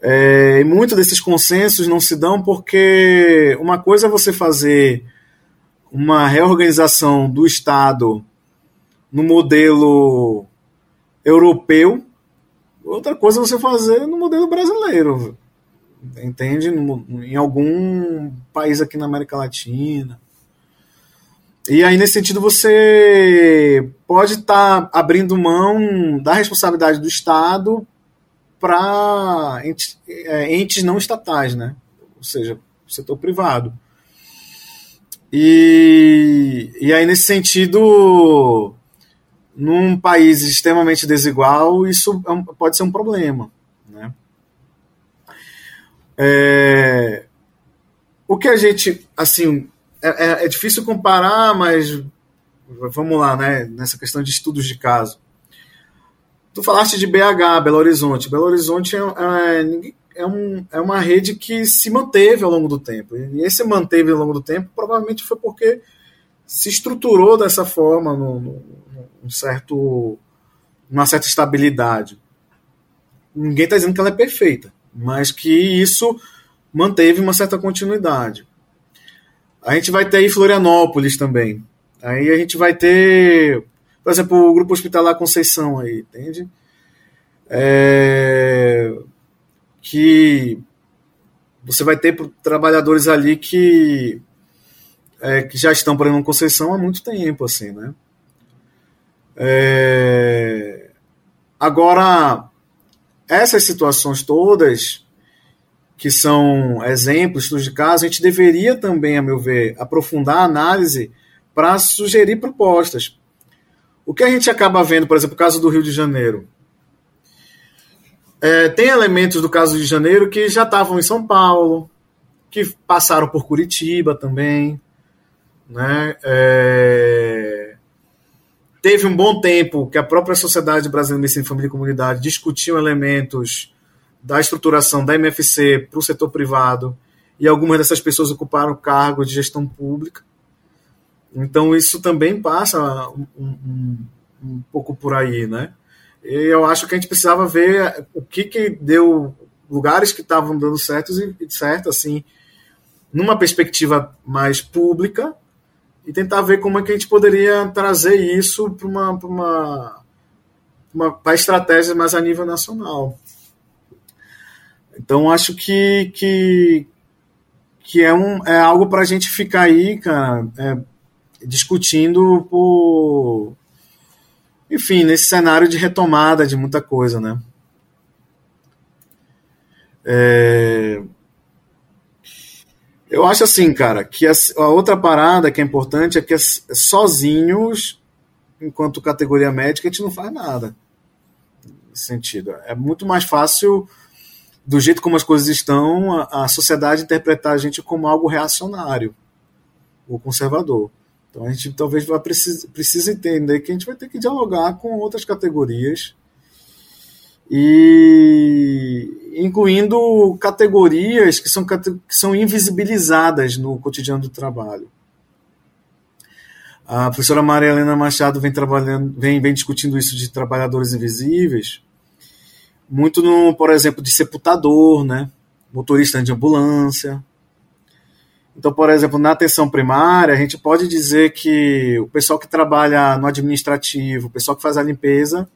É, e muitos desses consensos não se dão porque uma coisa é você fazer uma reorganização do Estado no modelo europeu, outra coisa é você fazer no modelo brasileiro, entende? Em algum país aqui na América Latina. E aí, nesse sentido, você pode estar tá abrindo mão da responsabilidade do Estado para entes, é, entes não estatais, né? Ou seja, setor privado. E, e aí, nesse sentido, num país extremamente desigual, isso é pode ser um problema. É, o que a gente, assim, é, é, é, difícil comparar, mas vamos lá, né? Nessa questão de estudos de caso. Tu falaste de BH, Belo Horizonte. Belo Horizonte é, é, é, um, é uma rede que se manteve ao longo do tempo. E esse manteve ao longo do tempo provavelmente foi porque se estruturou dessa forma no, no um certo, uma certa estabilidade. Ninguém está dizendo que ela é perfeita, mas que isso manteve uma certa continuidade. A gente vai ter aí Florianópolis também. Aí a gente vai ter, por exemplo, o Grupo Hospitalar Conceição aí, entende? É, que você vai ter trabalhadores ali que, é, que já estão, por exemplo, Conceição há muito tempo, assim, né? É... Agora, essas situações todas, que são exemplos, estudos de caso, a gente deveria também, a meu ver, aprofundar a análise para sugerir propostas. O que a gente acaba vendo, por exemplo, o caso do Rio de Janeiro. É, tem elementos do caso de Janeiro que já estavam em São Paulo, que passaram por Curitiba também. Né? É, teve um bom tempo que a própria Sociedade Brasileira de Medicina Família e Comunidade discutiu elementos da estruturação da MFC para o setor privado e algumas dessas pessoas ocuparam cargo de gestão pública. Então isso também passa um, um, um pouco por aí, né? E eu acho que a gente precisava ver o que, que deu lugares que estavam dando certos e certo assim, numa perspectiva mais pública e tentar ver como é que a gente poderia trazer isso para uma, pra uma, uma estratégia mais a nível nacional. Então acho que, que, que é, um, é algo para a gente ficar aí, cara, é, discutindo por. Enfim, nesse cenário de retomada de muita coisa, né? É, eu acho assim, cara, que a, outra parada que é importante é que sozinhos, enquanto categoria médica, a gente não faz nada. Nesse sentido. É muito mais fácil, do jeito como as coisas estão, a, sociedade interpretar a gente como algo reacionário ou conservador. Então a gente talvez vai precisa, precisa entender que a gente vai ter que dialogar com outras categorias e incluindo categorias que são, que são invisibilizadas no cotidiano do trabalho. A professora Maria Helena Machado vem trabalhando, vem, vem discutindo isso de trabalhadores invisíveis, muito no, por exemplo, de sepultador, né? motorista de ambulância. Então, por exemplo, na atenção primária, a gente pode dizer que o pessoal que trabalha no administrativo, o pessoal que faz a limpeza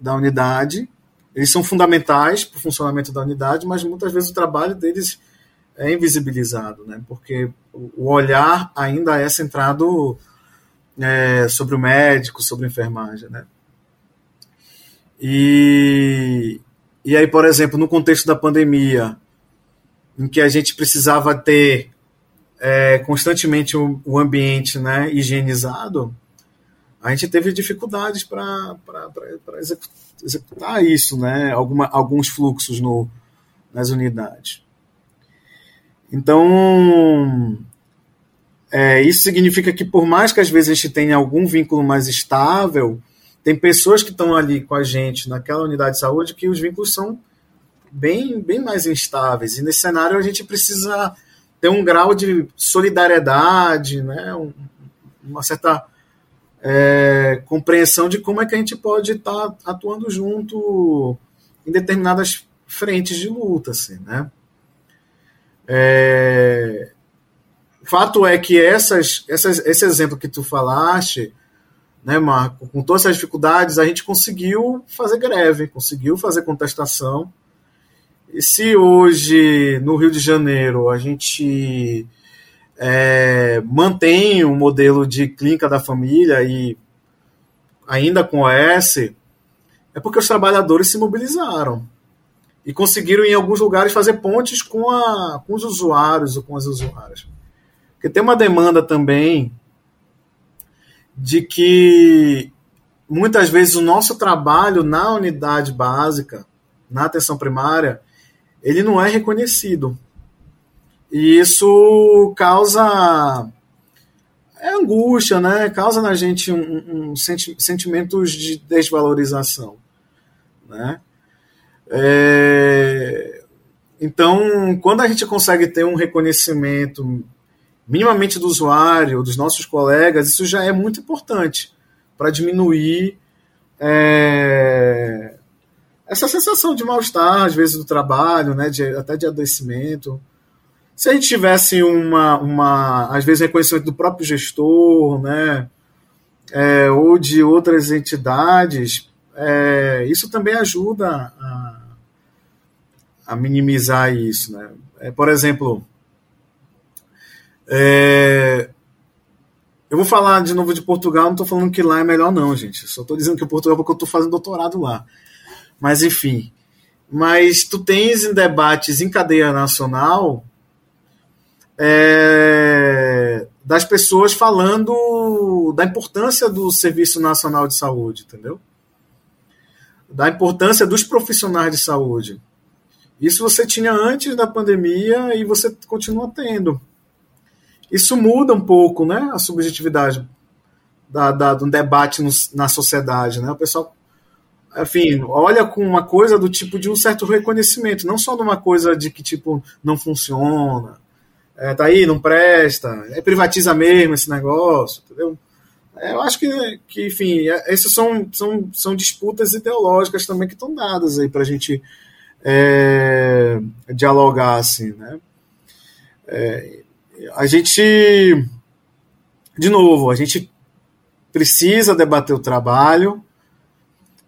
da unidade, eles são fundamentais para o funcionamento da unidade, mas muitas vezes o trabalho deles é invisibilizado, né? porque o olhar ainda é centrado é, sobre o médico, sobre a enfermagem. Né? E, e aí, por exemplo, no contexto da pandemia, em que a gente precisava ter é, constantemente o, o, ambiente né, higienizado, a gente teve dificuldades para executar executar isso, né? Alguma, alguns fluxos no, nas unidades. Então, é, isso significa que por mais que às vezes a gente tenha algum vínculo mais estável, tem pessoas que estão ali com a gente naquela unidade de saúde que os vínculos são bem, bem mais instáveis. E nesse cenário a gente precisa ter um grau de solidariedade, né? uma certa é, compreensão de como é que a gente pode estar tá atuando junto em determinadas frentes de luta, assim, né? É, fato é que essas, essas, esse exemplo que tu falaste, né, Marco, com todas essas dificuldades, a gente conseguiu fazer greve, conseguiu fazer contestação. E se hoje, no Rio de Janeiro, a gente é, mantém o um modelo de clínica da família e ainda com OS, é porque os trabalhadores se mobilizaram e conseguiram em alguns lugares fazer pontes com, a, com os usuários ou com as usuárias. Porque tem uma demanda também de que muitas vezes o nosso trabalho na unidade básica, na atenção primária, ele não é reconhecido. E isso causa é angústia, né? Causa na gente um, um senti sentimentos de desvalorização, né? É... Então, quando a gente consegue ter um reconhecimento minimamente do usuário, dos nossos colegas, isso já é muito importante para diminuir é... essa sensação de mal-estar, às vezes, do trabalho, né? De, até de adoecimento. Se a gente tivesse uma, uma às vezes, reconhecimento do próprio gestor, né, é, ou de outras entidades, é, isso também ajuda a, a minimizar isso. Né? É, por exemplo, é, eu vou falar de novo de Portugal, não estou falando que lá é melhor, não, gente. Só estou dizendo que Portugal é porque eu estou fazendo doutorado lá. Mas, enfim. Mas tu tens em debates em cadeia nacional é, das pessoas falando da importância do Serviço Nacional de Saúde, entendeu? Da importância dos profissionais de saúde. Isso você tinha antes da pandemia e você continua tendo. Isso muda um pouco, né, a subjetividade da, da, do debate no, na sociedade, né? O pessoal, enfim, olha com uma coisa do tipo de um certo reconhecimento, não só de uma coisa de que tipo não funciona, é, tá aí, não presta, é, privatiza mesmo esse negócio, entendeu? É, eu acho que, que enfim, é, essas são, são, são disputas ideológicas também que estão dadas aí para a gente é, dialogar, assim, né? É, a gente, de novo, a gente precisa debater o trabalho,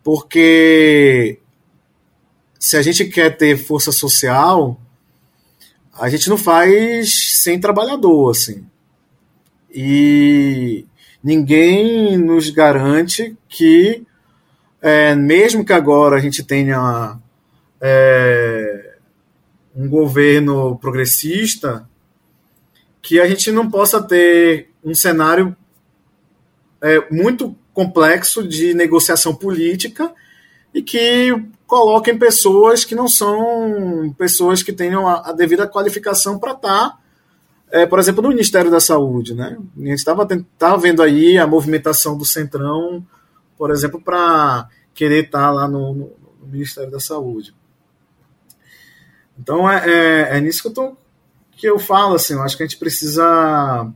porque se a gente quer ter força social, a gente não faz sem trabalhador, assim. E ninguém nos garante que, é, mesmo que agora a gente tenha é, um governo progressista, que a gente não possa ter um cenário é, muito complexo de negociação política e que coloquem pessoas que não são pessoas que tenham a, a devida qualificação para estar, tá, é, por exemplo, no Ministério da Saúde. Né? A gente estava vendo aí a movimentação do Centrão, por exemplo, para querer estar tá lá no, no, no, Ministério da Saúde. Então é, é, é nisso que eu, tô, que eu falo, assim, eu acho que a gente precisa,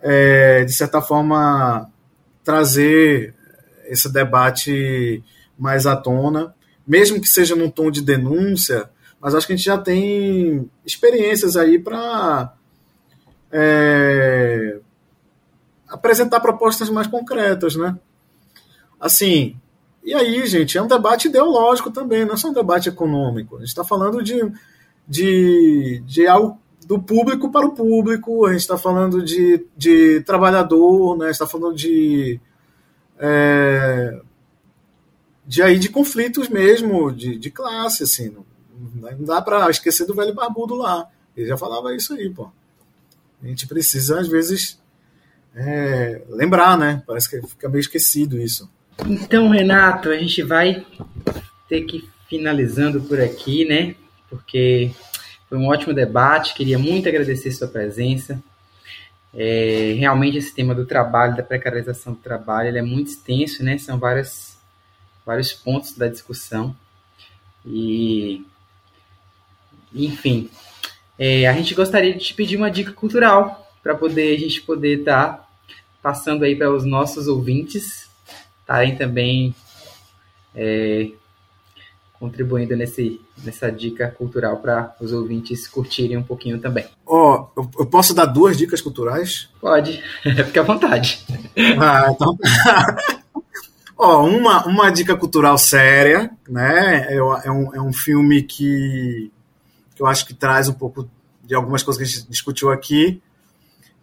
é, de certa forma, trazer esse debate mais à tona, mesmo que seja num tom de denúncia, mas acho que a gente já tem experiências aí para é, apresentar propostas mais concretas, né? Assim, e aí, gente, é um debate ideológico também, não é só um debate econômico. A gente está falando de, de, de algo do público para o público, a gente está falando de, de trabalhador, né? está falando de é, de aí de conflitos mesmo, de, de classe, assim. Não, não dá para esquecer do velho barbudo lá. Ele já falava isso aí, pô. A gente precisa, às vezes, é, lembrar, né? Parece que fica meio esquecido isso. Então, Renato, a gente vai ter que ir finalizando por aqui, né? Porque foi um ótimo debate. Queria muito agradecer sua presença. É, realmente esse tema do trabalho, da precarização do trabalho, ele é muito extenso, né? São várias vários pontos da discussão. E, enfim, é, a gente gostaria de te pedir uma dica cultural para poder a gente poder estar tá passando aí para os nossos ouvintes estarem também é, contribuindo nesse, nessa dica cultural para os ouvintes curtirem um pouquinho também. Ó, oh, eu posso dar duas dicas culturais? Pode, fique à vontade. Ah, então. Ó, uma, uma dica cultural séria, né? É, é, um, é um filme que, que eu acho que traz um pouco de algumas coisas que a gente discutiu aqui,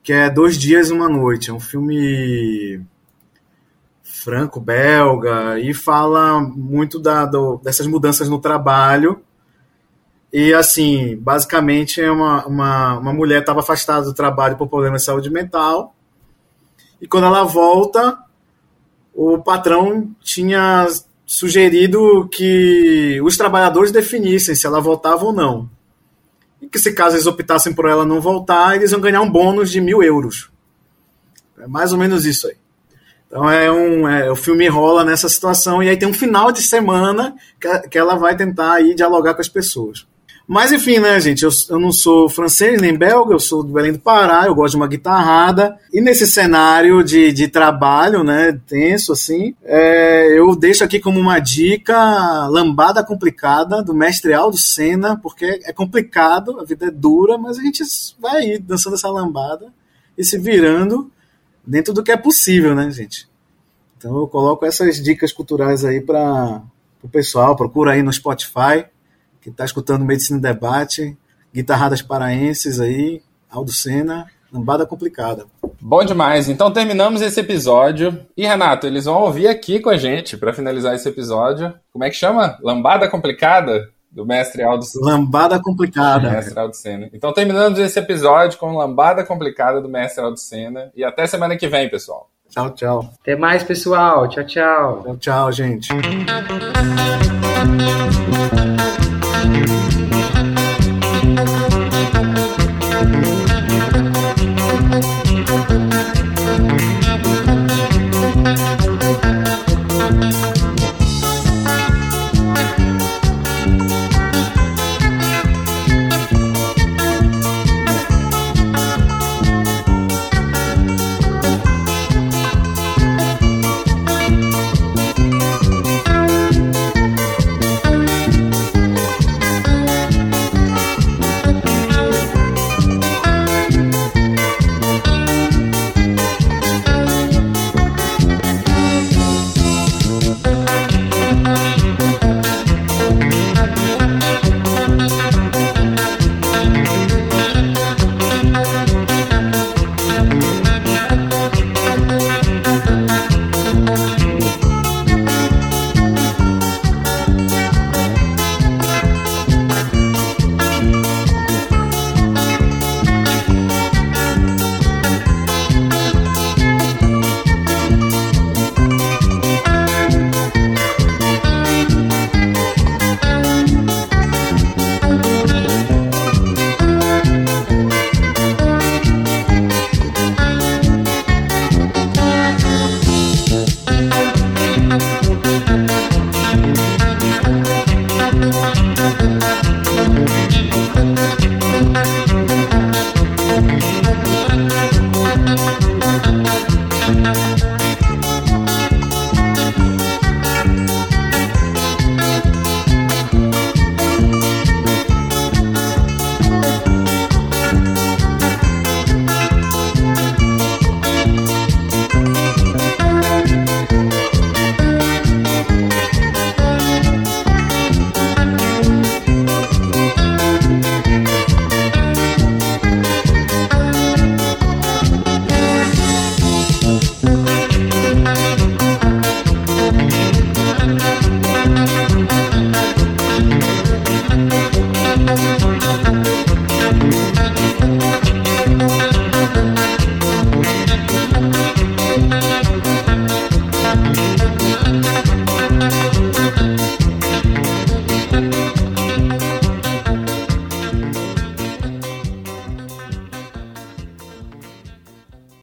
que é Dois Dias e Uma Noite. É um filme franco-belga e fala muito da, do, dessas mudanças no trabalho. E, assim, basicamente é uma, uma, uma mulher estava afastada do trabalho por problemas de saúde mental. E quando ela volta, o patrão tinha sugerido que os trabalhadores definissem se ela voltava ou não. E que se caso eles optassem por ela não voltar, eles iam ganhar um bônus de mil euros. É mais ou menos isso aí. Então é um, é, o filme rola nessa situação e aí tem um final de semana que, que ela vai tentar aí dialogar com as pessoas. Mas enfim, né, gente? Eu, eu não sou francês nem belga, eu sou do Belém do Pará, eu gosto de uma guitarrada. E nesse cenário de, de trabalho, né, tenso assim, é, eu deixo aqui como uma dica Lambada Complicada, do mestre Aldo Senna, porque é complicado, a vida é dura, mas a gente vai aí dançando essa lambada e se virando dentro do que é possível, né, gente? Então eu coloco essas dicas culturais aí para o pessoal, procura aí no Spotify que está escutando Medicina Debate, guitarradas paraenses aí, Aldo Senna, lambada complicada. Bom demais. Então terminamos esse episódio. E Renato, eles vão ouvir aqui com a gente para finalizar esse episódio. Como é que chama? Lambada complicada? Do mestre Aldo Lambada complicada. Mestre Aldo Senna. Então terminamos esse episódio com Lambada complicada do mestre Aldo Senna. E até semana que vem, pessoal. Tchau, tchau. Até mais, pessoal. Tchau, tchau. Tchau, tchau, gente.